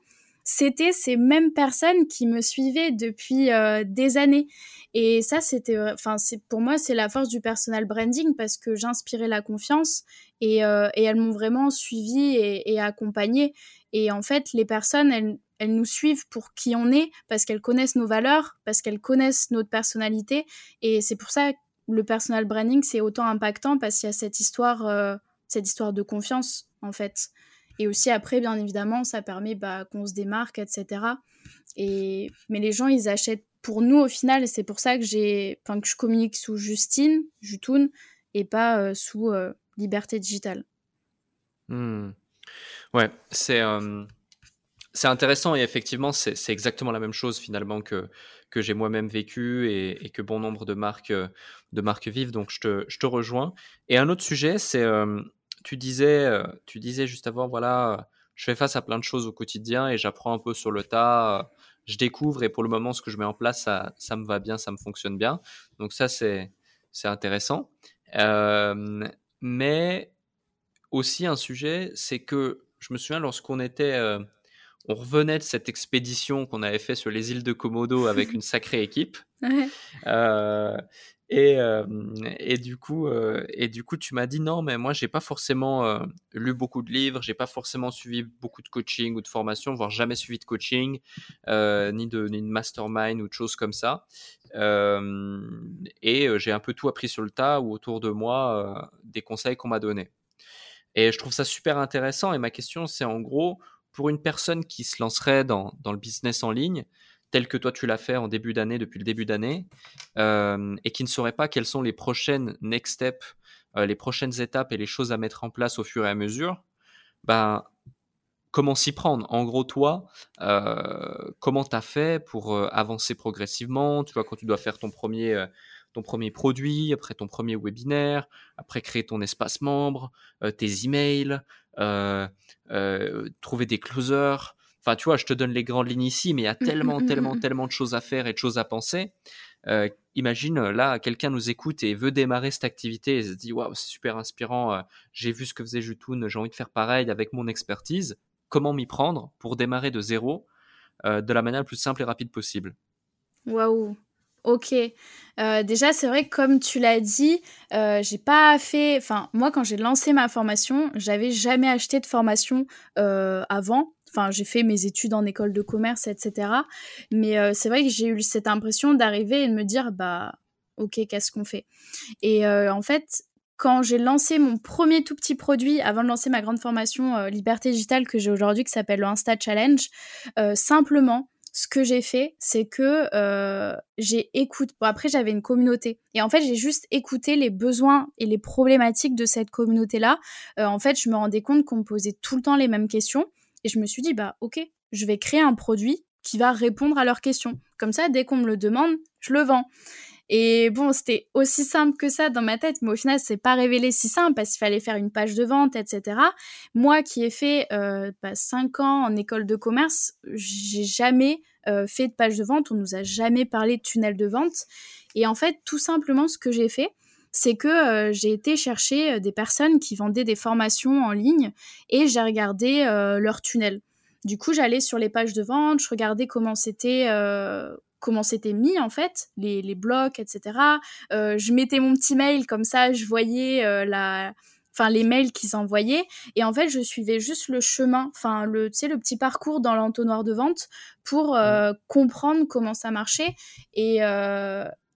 c'était ces mêmes personnes qui me suivaient depuis euh, des années. Et ça, c'était, enfin, c'est pour moi, c'est la force du personal branding parce que j'inspirais la confiance et, euh, elles m'ont vraiment suivi et, et accompagné. Et en fait, les personnes, elles, nous suivent pour qui on est parce qu'elles connaissent nos valeurs, parce qu'elles connaissent notre personnalité. Et c'est pour ça que le personal branding, c'est autant impactant parce qu'il y a cette histoire, euh, cette histoire de confiance, en fait. Et aussi après, bien évidemment, ça permet bah, qu'on se démarque, etc. Et... Mais les gens, ils achètent pour nous au final, c'est pour ça que. Enfin, que je communique sous Justine, Jutoun, et pas euh, sous euh, Liberté Digitale. Mmh. Ouais, c'est... Euh, c'est intéressant et effectivement, c'est, c'est exactement la même chose finalement que, que j'ai moi-même vécu et, et, que bon nombre de marques, de marques vivent. Donc, je te, je te rejoins. Et un autre sujet, c'est tu disais, euh, tu disais juste avant, voilà, je fais face à plein de choses au quotidien et j'apprends un peu sur le tas. Je découvre et pour le moment, ce que je mets en place, ça, ça me va bien, ça me fonctionne bien. Donc ça, c'est, c'est intéressant. Euh, mais aussi un sujet, c'est que je me souviens lorsqu'on était, euh, on revenait de cette expédition qu'on avait fait sur les îles de Komodo avec une sacrée équipe. Ouais. Euh, et, du coup, et du coup, tu m'as dit non, mais moi, j'ai pas forcément lu beaucoup de livres, j'ai pas forcément suivi beaucoup de coaching ou de formation, voire jamais suivi de coaching, ni, de, ni de mastermind ou de choses comme ça. Et j'ai un peu tout appris sur le tas ou autour de moi des conseils qu'on m'a donnés. Et je trouve ça super intéressant. Et ma question, c'est en gros, pour une personne qui se lancerait dans, dans le business en ligne, tel que toi tu l'as fait en début d'année, depuis le début d'année, euh, et qui ne saurait pas quelles sont les prochaines next steps, euh, les prochaines étapes et les choses à mettre en place au fur et à mesure, ben, comment s'y prendre? En gros, toi, euh, comment tu as fait pour avancer progressivement? Tu vois, quand tu dois faire ton premier, ton premier produit, après ton premier webinaire, après créer ton espace membre, tes emails, trouver des closers, Enfin, tu vois, je te donne les grandes lignes ici, mais il y a mmh, tellement, mmh, mmh, tellement, tellement de choses à faire et de choses à penser. Euh, imagine, euh, là, quelqu'un nous écoute et veut démarrer cette activité et se dit, waouh, c'est super inspirant, euh, j'ai vu ce que faisait Jutoun, j'ai envie de faire pareil avec mon expertise. Comment m'y prendre pour démarrer de zéro de la manière la plus simple et rapide possible? Waouh, Ok. déjà, c'est vrai que comme tu l'as dit, j'ai pas fait. Enfin, moi, quand j'ai lancé ma formation, j'avais jamais acheté de formation avant. Enfin, j'ai fait mes études en école de commerce, etc. Mais euh, c'est vrai que j'ai eu cette impression d'arriver et de me dire, bah, ok, qu'est-ce qu'on fait? Et euh, en fait, quand j'ai lancé mon premier tout petit produit avant de lancer ma grande formation euh, Liberté Digitale que j'ai aujourd'hui, qui s'appelle le Insta Challenge, simplement, ce que j'ai fait, c'est que j'ai écouté. Bon, après, j'avais une communauté. Et en fait, j'ai juste écouté les besoins et les problématiques de cette communauté-là. en fait, je me rendais compte qu'on me posait tout le temps les mêmes questions. Et je me suis dit, bah ok, je vais créer un produit qui va répondre à leurs questions. Comme ça, dès qu'on me le demande, je le vends. Et bon, c'était aussi simple que ça dans ma tête, mais au final, c'est pas révélé si simple parce qu'il fallait faire une page de vente, etc. Moi qui ai fait euh, bah, 5 ans en école de commerce, j'ai jamais euh, fait de page de vente, on nous a jamais parlé de tunnel de vente. Et en fait, tout simplement, ce que j'ai fait, c'est que euh, j'ai été chercher euh, des personnes qui vendaient des formations en ligne et j'ai regardé euh, leur tunnel. Du coup, j'allais sur les pages de vente, je regardais comment c'était comment c'était mis en fait, les, les blocs, etc. je mettais mon petit mail comme ça, je voyais la, enfin les mails qu'ils envoyaient et en fait je suivais juste le chemin, enfin le, tu sais, le petit parcours dans l'entonnoir de vente pour mmh. comprendre comment ça marchait et,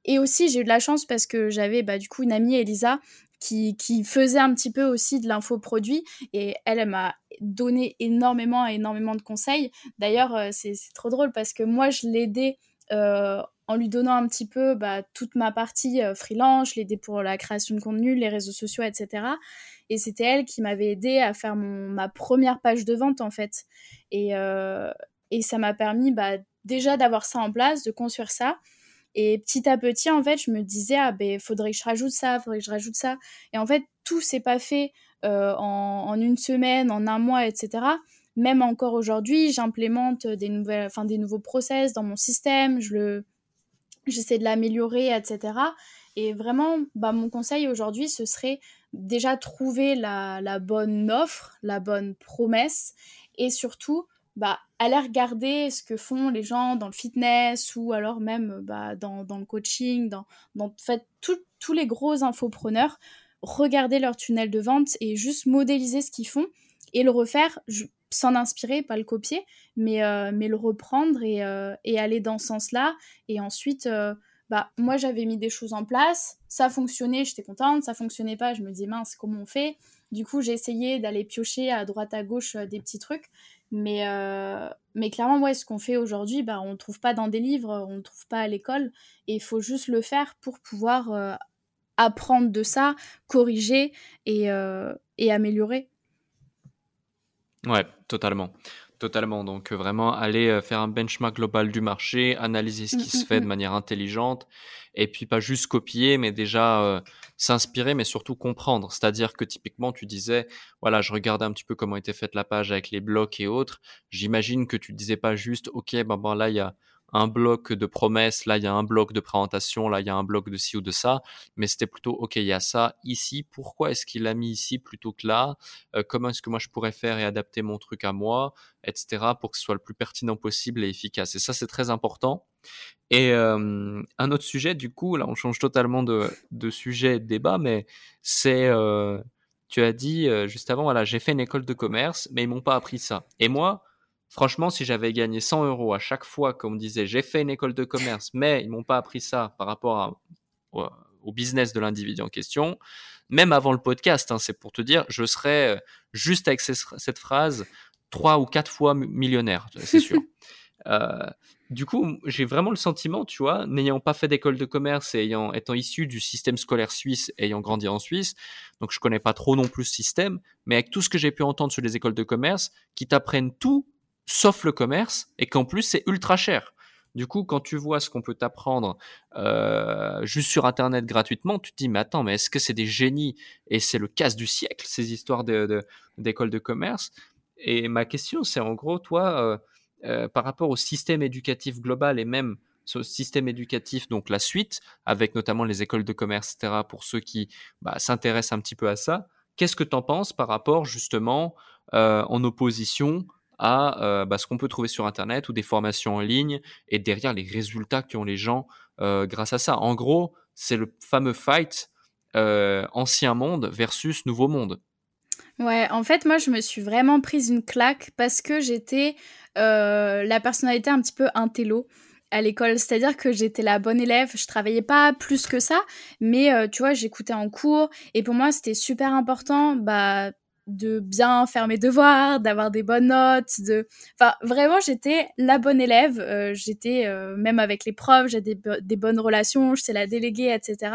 et aussi, j'ai eu de la chance parce que j'avais bah, du coup une amie, Elisa, qui, qui, faisait un petit peu aussi de l'infoproduit et elle, elle m'a donné énormément, énormément de conseils. D'ailleurs, euh, c'est trop drôle parce que moi, je l'aidais euh, en lui donnant un petit peu bah, toute ma partie euh, freelance, je l'aidais pour la création de contenu, les réseaux sociaux, etc. Et c'était elle qui m'avait aidé à faire ma première page de vente en fait. Et, et ça m'a permis bah, déjà d'avoir ça en place, de construire ça et petit à petit, en fait, je me disais, ah ben, faudrait que je rajoute ça, faudrait que je rajoute ça. Et en fait, tout s'est pas fait euh, en, une semaine, en un mois, etc. Même encore aujourd'hui, j'implémente des, nouvelles, des nouveaux process dans mon système, je j'essaie de l'améliorer, etc. Et vraiment, bah, mon conseil aujourd'hui, ce serait déjà trouver la, la bonne offre, la bonne promesse, et surtout bah, aller regarder ce que font les gens dans le fitness ou alors même bah, dans, dans, le coaching, dans, dans fait, tous les gros infopreneurs, regarder leur tunnel de vente et juste modéliser ce qu'ils font et le refaire, s'en inspirer, pas le copier, mais, euh, mais le reprendre et, euh, et, aller dans ce sens-là. Et ensuite, euh, bah, moi j'avais mis des choses en place, ça fonctionnait, j'étais contente, ça fonctionnait pas, je me disais mince, comment on fait? Du coup, j'ai essayé d'aller piocher à droite à gauche des petits trucs. Mais, euh, mais clairement, ouais, ce qu'on fait aujourd'hui, bah, on ne trouve pas dans des livres, on ne trouve pas à l'école. Et il faut juste le faire pour pouvoir euh, apprendre de ça, corriger et, euh, et améliorer. Ouais, totalement. Totalement. Donc, vraiment, aller faire un benchmark global du marché, analyser ce mmh, qui se mmh, fait de mmh. manière intelligente, et puis pas juste copier, mais déjà s'inspirer, mais surtout comprendre. C'est-à-dire que typiquement, tu disais, voilà, je regardais un petit peu comment était faite la page avec les blocs et autres. J'imagine que tu disais pas juste, ok, ben, ben là, il y a un bloc de promesses, là il y a un bloc de présentation, là il y a un bloc de ci ou de ça, mais c'était plutôt ok, il y a ça ici, pourquoi est-ce qu'il l'a mis ici plutôt que là, euh, comment est-ce que moi je pourrais faire et adapter mon truc à moi, etc. pour que ce soit le plus pertinent possible et efficace. Et ça c'est très important. Et euh, un autre sujet, du coup, là on change totalement de, de sujet de débat, mais c'est... Euh, tu as dit juste avant, voilà, j'ai fait une école de commerce, mais ils m'ont pas appris ça. Et moi, Franchement, si j'avais gagné 100 euros à chaque fois qu'on me disait j'ai fait une école de commerce, mais ils m'ont pas appris ça par rapport au, business de l'individu en question, même avant le podcast, hein, c'est pour te dire, je serais euh, juste avec cette phrase, trois ou quatre fois millionnaire, c'est sûr. Euh, du coup, j'ai vraiment le sentiment, tu vois, n'ayant pas fait d'école de commerce et ayant, étant issu du système scolaire suisse, ayant grandi en Suisse, donc je connais pas trop non plus ce système, mais avec tout ce que j'ai pu entendre sur les écoles de commerce, qui t'apprennent tout sauf le commerce et qu'en plus c'est ultra cher. Du coup, quand tu vois ce qu'on peut t'apprendre euh, juste sur Internet gratuitement, tu te dis, mais attends, mais est-ce que c'est des génies? Et c'est le casse du siècle, ces histoires d'écoles de, commerce. Et ma question, c'est en gros, toi, euh, euh, par rapport au système éducatif global et même ce système éducatif, donc la suite, avec notamment les écoles de commerce, etc., pour ceux qui bah, s'intéressent un petit peu à ça, qu'est-ce que tu en penses par rapport justement en opposition à euh, bah, ce qu'on peut trouver sur Internet ou des formations en ligne et derrière les résultats qu'ont les gens euh, grâce à ça. En gros, c'est le fameux fight euh, ancien monde versus nouveau monde. Ouais, en fait, moi, je me suis vraiment prise une claque parce que j'étais la personnalité un petit peu intello à l'école, c'est-à-dire que j'étais la bonne élève, je travaillais pas plus que ça, mais tu vois, j'écoutais en cours et pour moi, c'était super important bah de bien faire mes devoirs, d'avoir des bonnes notes, de... Enfin, vraiment, j'étais la bonne élève. Euh, j'étais, euh, même avec les profs, j'ai des, bonnes relations, j'étais la déléguée, etc.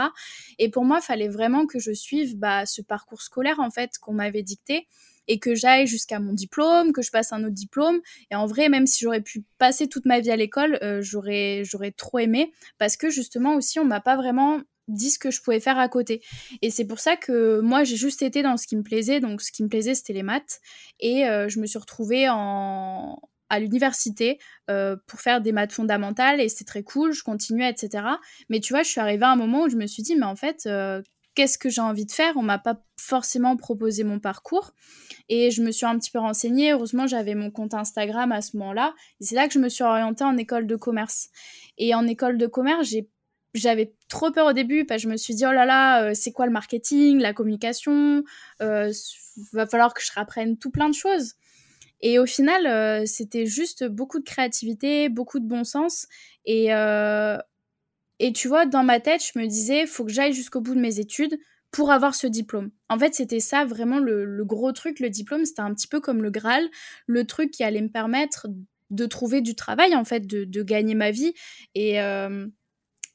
Et pour moi, fallait vraiment que je suive bah, ce parcours scolaire, en fait, qu'on m'avait dicté et que j'aille jusqu'à mon diplôme, que je passe un autre diplôme. Et en vrai, même si j'aurais pu passer toute ma vie à l'école, euh, j'aurais, j'aurais trop aimé parce que justement aussi, on m'a pas vraiment dit ce que je pouvais faire à côté. Et c'est pour ça que moi, j'ai juste été dans ce qui me plaisait. Donc, ce qui me plaisait, c'était les maths. Et euh, je me suis retrouvée en, à l'université euh, pour faire des maths fondamentales et c'était très cool, je continuais, etc. Mais tu vois, je suis arrivée à un moment où je me suis dit, mais en fait, euh, qu'est-ce que j'ai envie de faire? On m'a pas forcément proposé mon parcours et je me suis un petit peu renseignée. Heureusement, j'avais mon compte Instagram à ce moment-là et c'est là que je me suis orientée en école de commerce. Et en école de commerce, j'ai j'avais trop peur au début je me suis dit oh là là euh, c'est quoi le marketing la communication euh, va falloir que je rapprenne tout plein de choses et au final euh, c'était juste beaucoup de créativité beaucoup de bon sens et euh, et tu vois dans ma tête je me disais faut que j'aille jusqu'au bout de mes études pour avoir ce diplôme. En fait, c'était ça vraiment le, gros truc. Le diplôme, c'était un petit peu comme le Graal, le truc qui allait me permettre de trouver du travail, en fait, de, gagner ma vie. Et,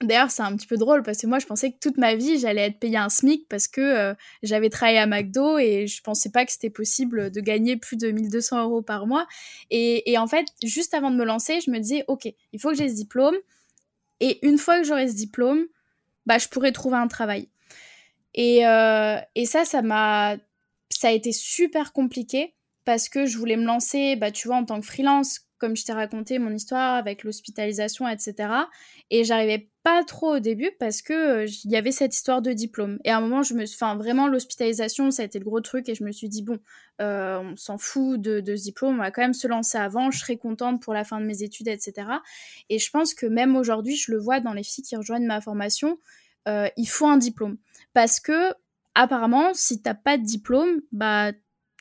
D'ailleurs, c'est un petit peu drôle parce que moi, je pensais que toute ma vie, j'allais être payée un SMIC parce que euh, j'avais travaillé à McDo et je pensais pas que c'était possible de gagner plus de 1200 euros par mois. Et, en fait, juste avant de me lancer, je me disais, OK, il faut que j'ai ce diplôme. Et une fois que j'aurai ce diplôme, bah, je pourrai trouver un travail. Et, euh, et ça, ça m'a, ça a été super compliqué parce que je voulais me lancer, bah, tu vois, en tant que freelance, comme je t'ai raconté mon histoire avec l'hospitalisation, etc. Et j'arrivais pas trop au début parce que euh, il y avait cette histoire de diplôme. Et à un moment, je me, enfin vraiment l'hospitalisation, ça a été le gros truc et je me suis dit bon, euh, on s'en fout de, ce diplôme, on va quand même se lancer avant. Je serai contente pour la fin de mes études, etc. Et je pense que même aujourd'hui, je le vois dans les filles qui rejoignent ma formation, euh, il faut un diplôme parce que apparemment, si t'as pas de diplôme, bah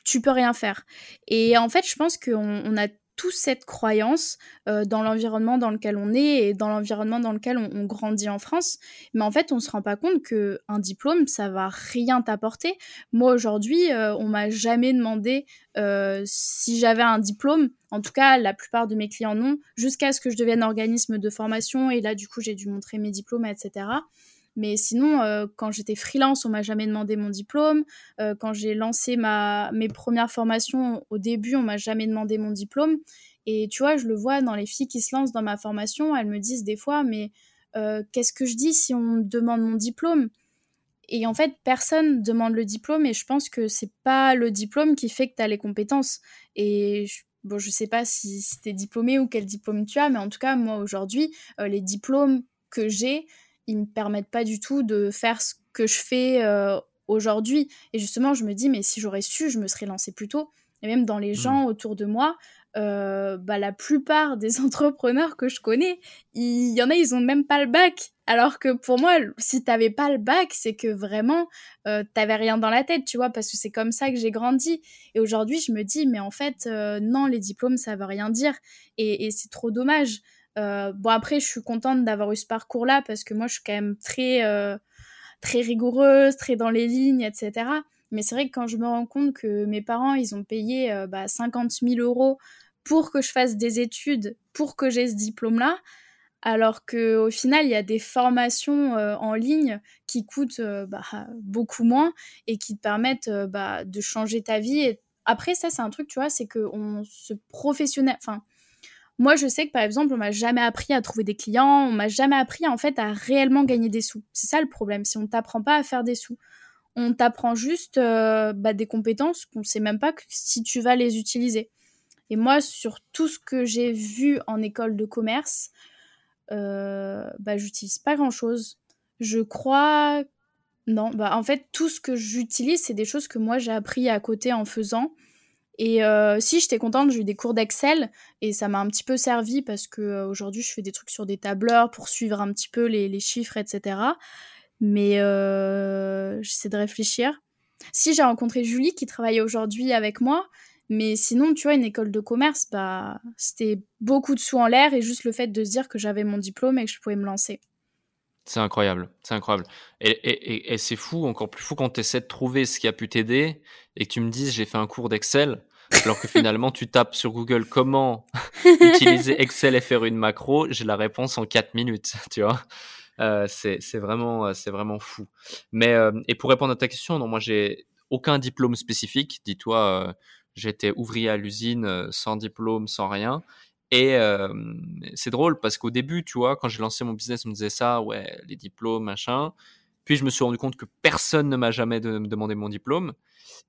tu peux rien faire. Et en fait, je pense qu'on on a toute cette croyance euh, dans l'environnement dans lequel on est et dans l'environnement dans lequel on, grandit en France. Mais en fait, on se rend pas compte que un diplôme, ça va rien t'apporter. Moi, aujourd'hui, euh, on m'a jamais demandé euh, si j'avais un diplôme. En tout cas, la plupart de mes clients non, jusqu'à ce que je devienne organisme de formation. Et là, du coup, j'ai dû montrer mes diplômes, etc. Mais sinon, euh, quand j'étais freelance, on m'a jamais demandé mon diplôme. Euh, quand j'ai lancé ma, mes premières formations, au début, on m'a jamais demandé mon diplôme. Et tu vois, je le vois dans les filles qui se lancent dans ma formation, elles me disent des fois, mais euh, qu'est-ce que je dis si on me demande mon diplôme? Et en fait, personne demande le diplôme et je pense que c'est pas le diplôme qui fait que tu as les compétences. Et je, bon, je sais pas si, si tu es diplômé ou quel diplôme tu as, mais en tout cas, moi aujourd'hui, les diplômes que j'ai, ils me permettent pas du tout de faire ce que je fais euh, aujourd'hui. Et justement, je me dis, mais si j'aurais su, je me serais lancée plus tôt. Et même dans les mmh. gens autour de moi, euh, bah, la plupart des entrepreneurs que je connais, il y en a, ils ont même pas le bac. Alors que pour moi, si t'avais pas le bac, c'est que vraiment, euh, t'avais rien dans la tête, tu vois, parce que c'est comme ça que j'ai grandi. Et aujourd'hui, je me dis, mais en fait, euh, non, les diplômes, ça veut rien dire. Et, et c'est trop dommage. Euh, bon, après, je suis contente d'avoir eu ce parcours-là parce que moi, je suis quand même très, euh, très rigoureuse, très dans les lignes, etc. Mais c'est vrai que quand je me rends compte que mes parents, ils ont payé euh, bah, 50 000 euros pour que je fasse des études, pour que j'ai ce diplôme-là, alors qu'au final, il y a des formations euh, en ligne qui coûtent euh, bah, beaucoup moins et qui te permettent bah, de changer ta vie. Et après, ça, c'est un truc, tu vois, c'est qu'on se professionnel... moi, je sais que par exemple, on m'a jamais appris à trouver des clients, on m'a jamais appris en fait à réellement gagner des sous. C'est ça le problème, si on t'apprend pas à faire des sous. On t'apprend juste euh, bah, des compétences qu'on sait même pas si tu vas les utiliser. Et moi, sur tout ce que j'ai vu en école de commerce, euh, bah, j'utilise pas grand chose. Je crois. Non, bah, en fait, tout ce que j'utilise, c'est des choses que moi j'ai appris à côté en faisant. Et euh, si j'étais contente, j'ai eu des cours d'Excel et ça m'a un petit peu servi parce que euh, aujourd'hui je fais des trucs sur des tableurs pour suivre un petit peu les, chiffres, etc. Mais euh, j'essaie de réfléchir. Si j'ai rencontré Julie qui travaille aujourd'hui avec moi, mais sinon, tu vois, une école de commerce, bah, c'était beaucoup de sous en l'air et juste le fait de se dire que j'avais mon diplôme et que je pouvais me lancer. C'est incroyable, c'est incroyable. Et, et, et, c'est fou, encore plus fou quand tu essaies de trouver ce qui a pu t'aider et que tu me dises j'ai fait un cours d'Excel, alors que finalement tu tapes sur Google comment utiliser Excel et faire une macro, j'ai la réponse en 4 minutes, tu vois. Euh, c'est vraiment, c'est vraiment fou. Mais, euh, et pour répondre à ta question, non, moi j'ai aucun diplôme spécifique. Dis-toi, euh, j'étais ouvrier à l'usine euh, sans diplôme, sans rien. Et c'est drôle parce qu'au début, tu vois, quand j'ai lancé mon business, on me disait ça, ouais, les diplômes, machin. Puis je me suis rendu compte que personne ne m'a jamais demandé mon diplôme.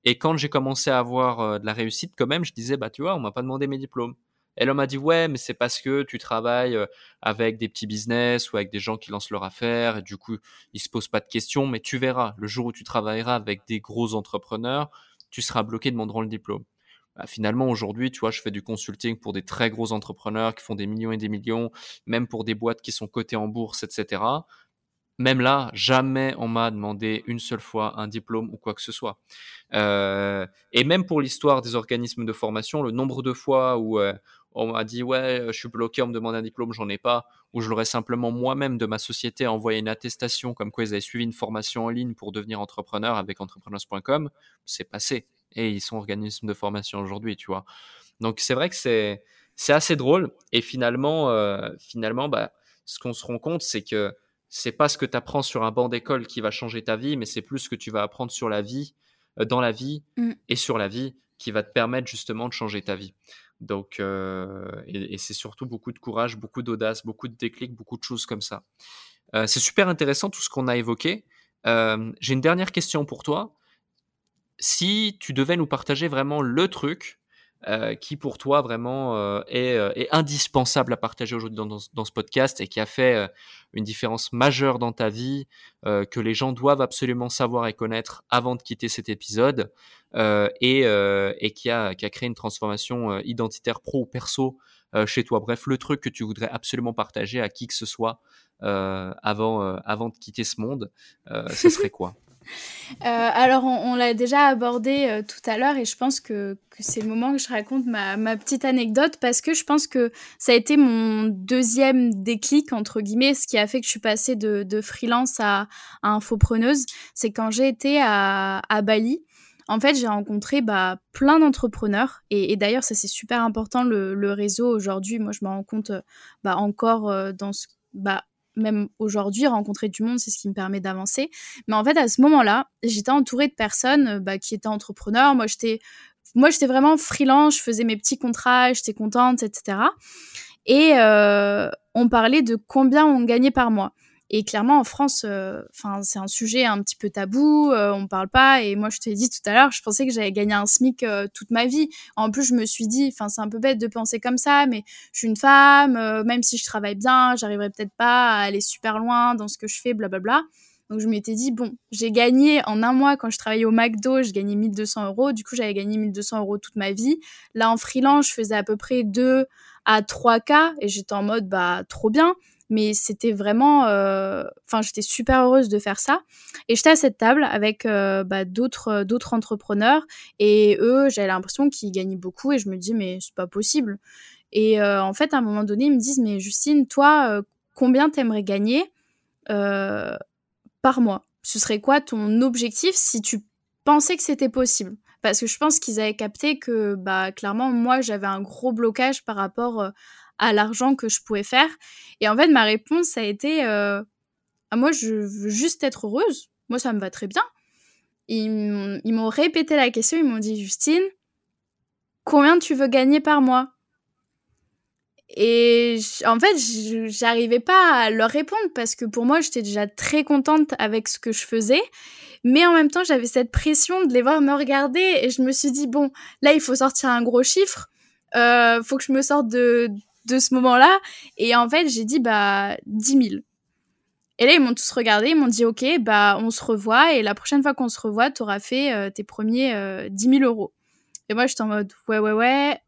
Et quand j'ai commencé à avoir de la réussite, quand même, je disais, bah tu vois, on m'a pas demandé mes diplômes. Et elle m'a dit, ouais, mais c'est parce que tu travailles avec des petits business ou avec des gens qui lancent leur affaire. Et du coup, ils se posent pas de questions. Mais tu verras, le jour où tu travailleras avec des gros entrepreneurs, tu seras bloqué, demanderont le diplôme. Bah, finalement aujourd'hui, tu vois, je fais du consulting pour des très gros entrepreneurs qui font des millions et des millions, même pour des boîtes qui sont cotées en bourse, etc. Même là, jamais on m'a demandé une seule fois un diplôme ou quoi que ce soit. Euh, et même pour l'histoire des organismes de formation, le nombre de fois où euh, on m'a dit ouais, je suis bloqué, on me demande un diplôme, j'en ai pas, ou je l'aurais simplement moi-même de ma société envoyé une attestation comme quoi ils avaient suivi une formation en ligne pour devenir entrepreneur avec entrepreneurs.com, c'est passé et ils sont organismes de formation aujourd'hui, tu vois. Donc c'est vrai que c'est c'est assez drôle et finalement euh, finalement bah ce qu'on se rend compte c'est que c'est pas ce que tu apprends sur un banc d'école qui va changer ta vie, mais c'est plus ce que tu vas apprendre sur la vie, euh, dans la vie mmh. et sur la vie qui va te permettre justement de changer ta vie. Donc, euh, et, c'est surtout beaucoup de courage, beaucoup d'audace, beaucoup de déclics, beaucoup de choses comme ça. c'est super intéressant tout ce qu'on a évoqué. J'ai une dernière question pour toi si tu devais nous partager vraiment le truc euh, qui pour toi vraiment euh, euh, est, indispensable à partager aujourd'hui dans, ce podcast et qui a fait une différence majeure dans ta vie, que les gens doivent absolument savoir et connaître avant de quitter cet épisode et, qui, a, qui a créé une transformation identitaire pro ou perso chez toi? Bref, le truc que tu voudrais absolument partager à qui que ce soit avant, avant de quitter ce monde, ce serait quoi? Euh, alors, on, l'a déjà abordé euh, tout à l'heure et je pense que, c'est le moment que je raconte ma, petite anecdote parce que je pense que ça a été mon deuxième déclic, entre guillemets, ce qui a fait que je suis passée de, freelance à, infopreneuse. C'est quand j'ai été à, Bali. En fait, j'ai rencontré bah, plein d'entrepreneurs et, d'ailleurs, ça c'est super important le, réseau aujourd'hui. Moi, je me rends compte bah, encore euh, dans ce bah, même aujourd'hui, rencontrer du monde, c'est ce qui me permet d'avancer. Mais en fait, à ce moment-là, j'étais entourée de personnes euh, bah, qui étaient entrepreneurs. Moi, j'étais, moi, j'étais vraiment freelance. Je faisais mes petits contrats, j'étais contente, etc. Et euh, on parlait de combien on gagnait par mois. Et clairement, en France, euh, c'est un sujet un petit peu tabou, euh, on parle pas. Et moi, je te l'ai dit tout à l'heure, je pensais que j'allais gagner un SMIC euh, toute ma vie. En plus, je me suis dit, enfin, c'est un peu bête de penser comme ça, mais je suis une femme, même si je travaille bien, j'arriverai peut-être pas à aller super loin dans ce que je fais, blablabla. Donc, je m'étais dit, bon, j'ai gagné en un mois quand je travaillais au McDo, je gagnais 1200 euros. Du coup, j'avais gagné 1200 euros toute ma vie. Là, en freelance, je faisais à peu près 2 à 3 cas et j'étais en mode, bah, trop bien mais c'était vraiment euh, enfin j'étais super heureuse de faire ça. Et j'étais à cette table avec euh, bah, d'autres d'autres entrepreneurs. Et eux j'avais l'impression qu'ils gagnaient beaucoup et je me dis mais c'est pas possible. Et euh, en fait à un moment donné ils me disent mais Justine toi combien t'aimerais gagner par mois? Ce serait quoi ton objectif si tu pensaient que c'était possible? Parce que je pense qu'ils avaient capté que, bah, clairement, moi, j'avais un gros blocage par rapport euh, à l'argent que je pouvais faire. Et en fait, ma réponse, a été euh, ah, Moi, je veux juste être heureuse. Moi, ça me va très bien. Ils m'ont répété la question. Ils m'ont dit Justine, combien tu veux gagner par mois? Et en fait, j'arrivais pas à leur répondre parce que pour moi, j'étais déjà très contente avec ce que je faisais. Mais en même temps, j'avais cette pression de les voir me regarder et je me suis dit, bon, là, il faut sortir un gros chiffre. Euh, faut que je me sorte de, de ce moment-là. Et en fait, j'ai dit, bah, 10 000. Et là, ils m'ont tous regardé, ils m'ont dit, OK, bah, on se revoit. Et la prochaine fois qu'on se revoit, tu auras fait euh, tes premiers euh, 10 000 euros. Et moi, j'étais en mode, ouais, ouais, ouais,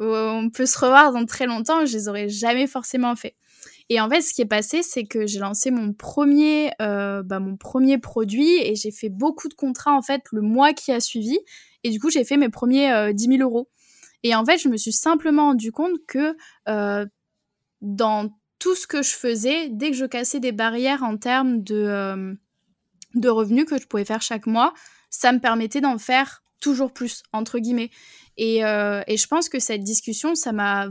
on peut se revoir dans très longtemps, je les aurais jamais forcément fait. Et en fait, ce qui est passé, c'est que j'ai lancé mon premier, euh, bah, mon premier produit et j'ai fait beaucoup de contrats en fait le mois qui a suivi. Et du coup, j'ai fait mes premiers euh, 10 000 euros. Et en fait, je me suis simplement rendu compte que euh, dans tout ce que je faisais, dès que je cassais des barrières en termes de, euh, de revenus que je pouvais faire chaque mois, ça me permettait d'en faire toujours plus, entre guillemets. Et, euh, et je pense que cette discussion, ça m'a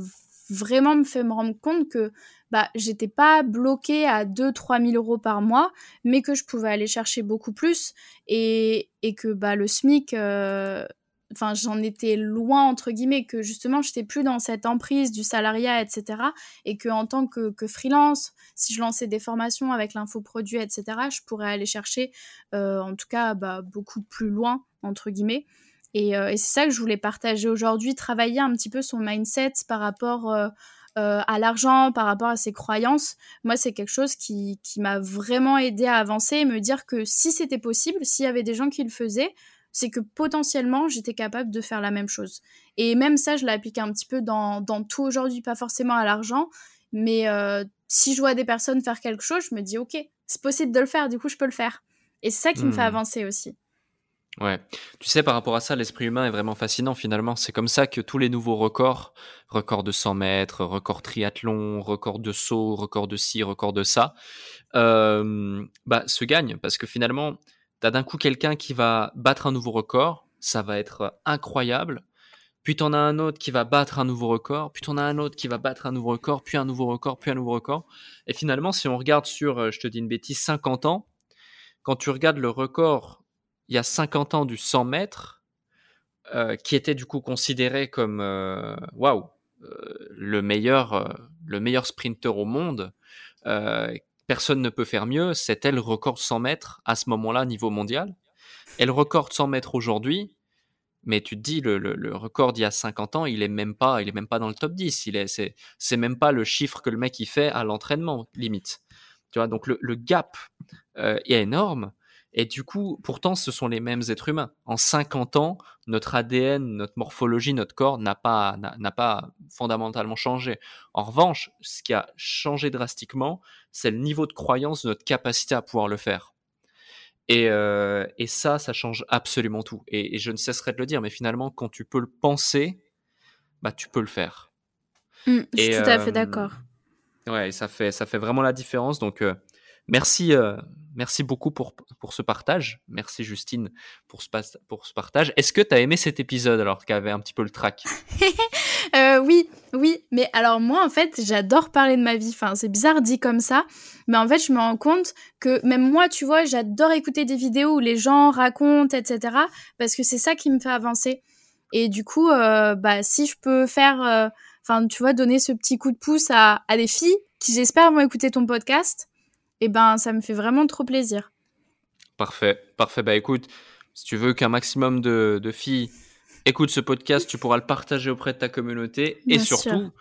vraiment fait me rendre compte que bah, j'étais pas bloquée à 2-3 000 euros par mois, mais que je pouvais aller chercher beaucoup plus et, et que bah, le SMIC, euh, enfin, j'en étais loin, entre guillemets, que justement, j'étais plus dans cette emprise du salariat, etc. Et que en tant que, que freelance, si je lançais des formations avec l'infoproduit, etc., je pourrais aller chercher, euh, en tout cas, bah, beaucoup plus loin, entre guillemets. Et, euh, et c'est ça que je voulais partager aujourd'hui, travailler un petit peu son mindset par rapport euh, à l'argent, par rapport à ses croyances. Moi, c'est quelque chose qui, qui m'a vraiment aidé à avancer et me dire que si c'était possible, s'il y avait des gens qui le faisaient, c'est que potentiellement j'étais capable de faire la même chose. Et même ça, je l'applique un petit peu dans, dans tout aujourd'hui, pas forcément à l'argent, mais euh, si je vois des personnes faire quelque chose, je me dis ok, c'est possible de le faire, du coup je peux le faire. Et c'est ça qui me fait Hmm. avancer aussi. Ouais. Tu sais, par rapport à ça, l'esprit humain est vraiment fascinant finalement. C'est comme ça que tous les nouveaux records, records de 100 mètres, record triathlon, record de saut, record de ci, record de ça, euh, bah, se gagnent. Parce que finalement, tu as d'un coup quelqu'un qui va battre un nouveau record, ça va être incroyable. Puis t'en as un autre qui va battre un nouveau record, puis t'en as un autre qui va battre un nouveau record, puis un nouveau record, puis un nouveau record. Et finalement, si on regarde sur, euh, je te dis une bêtise, 50 ans, quand tu regardes le record il y a 50 ans du 100 mètres, euh, qui était du coup considéré comme euh, waouh euh, le meilleur le meilleur sprinter au monde. Personne ne peut faire mieux. C'était le record de 100 mètres à ce moment-là niveau mondial? Et le record de 100 mètres aujourd'hui, mais tu te dis le, record d'il y a 50 ans, il est même pas il est même pas dans le top 10. Il est c'est c'est même pas le chiffre que le mec il fait à l'entraînement limite. Tu vois donc le, le gap euh, est énorme. Et du coup, pourtant, ce sont les mêmes êtres humains. En 50 ans, notre ADN, notre morphologie, notre corps n'a pas, n'a, pas fondamentalement changé. En revanche, ce qui a changé drastiquement, c'est le niveau de croyance de notre capacité à pouvoir le faire. Et, euh, et ça, ça change absolument tout. Et, et je ne cesserai de le dire, mais finalement, quand tu peux le penser, bah, tu peux le faire. Mm, je suis Et, tout à fait euh, d'accord. Ouais, ça fait, ça fait vraiment la différence. Donc, euh, merci, euh, merci beaucoup pour, pour ce partage. Merci Justine pour ce, pour ce partage. Est-ce que tu as aimé cet épisode alors qu'il avait un petit peu le track Euh, oui, oui, mais alors moi en fait j'adore parler de ma vie, enfin c'est bizarre dit comme ça, mais en fait je me rends compte que même moi tu vois j'adore écouter des vidéos où les gens racontent etc parce que c'est ça qui me fait avancer. Et du coup euh, bah si je peux faire, enfin tu vois donner ce petit coup de pouce à, à des filles qui j'espère vont écouter ton podcast, et ben ça me fait vraiment trop plaisir. Parfait, parfait. Bah écoute, si tu veux qu'un maximum de, de filles écoutent ce podcast, tu pourras le partager auprès de ta communauté. Et sûr. surtout,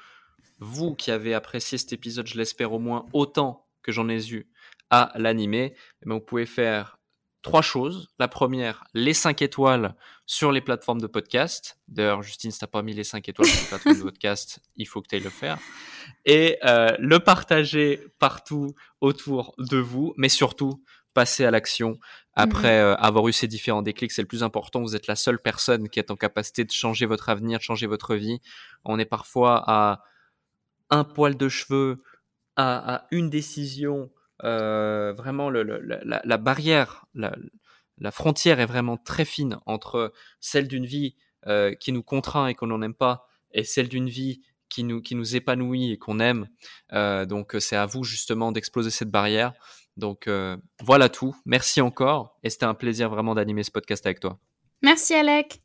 vous qui avez apprécié cet épisode, je l'espère au moins autant que j'en ai eu à l'animer, eh ben, vous pouvez faire trois choses. La première, les 5 étoiles sur les plateformes de podcast. D'ailleurs, Justine, si t'as pas mis les 5 étoiles sur les plateformes de podcast, il faut que tu ailles le faire. Et euh, le partager partout autour de vous, mais surtout, passer à l'action après euh, avoir eu ces différents déclics, c'est le plus important. Vous êtes la seule personne qui est en capacité de changer votre avenir, de changer votre vie. On est parfois à un poil de cheveux, à, à une décision, vraiment le, le- la, barrière, la, la frontière est vraiment très fine entre celle d'une vie euh, qui nous contraint et qu'on n'en aime pas et celle d'une vie qui nous, qui nous épanouit et qu'on aime. Euh, donc c'est à vous justement d'exploser cette barrière. Donc voilà tout. Merci encore et c'était un plaisir vraiment d'animer ce podcast avec toi. Merci Alec.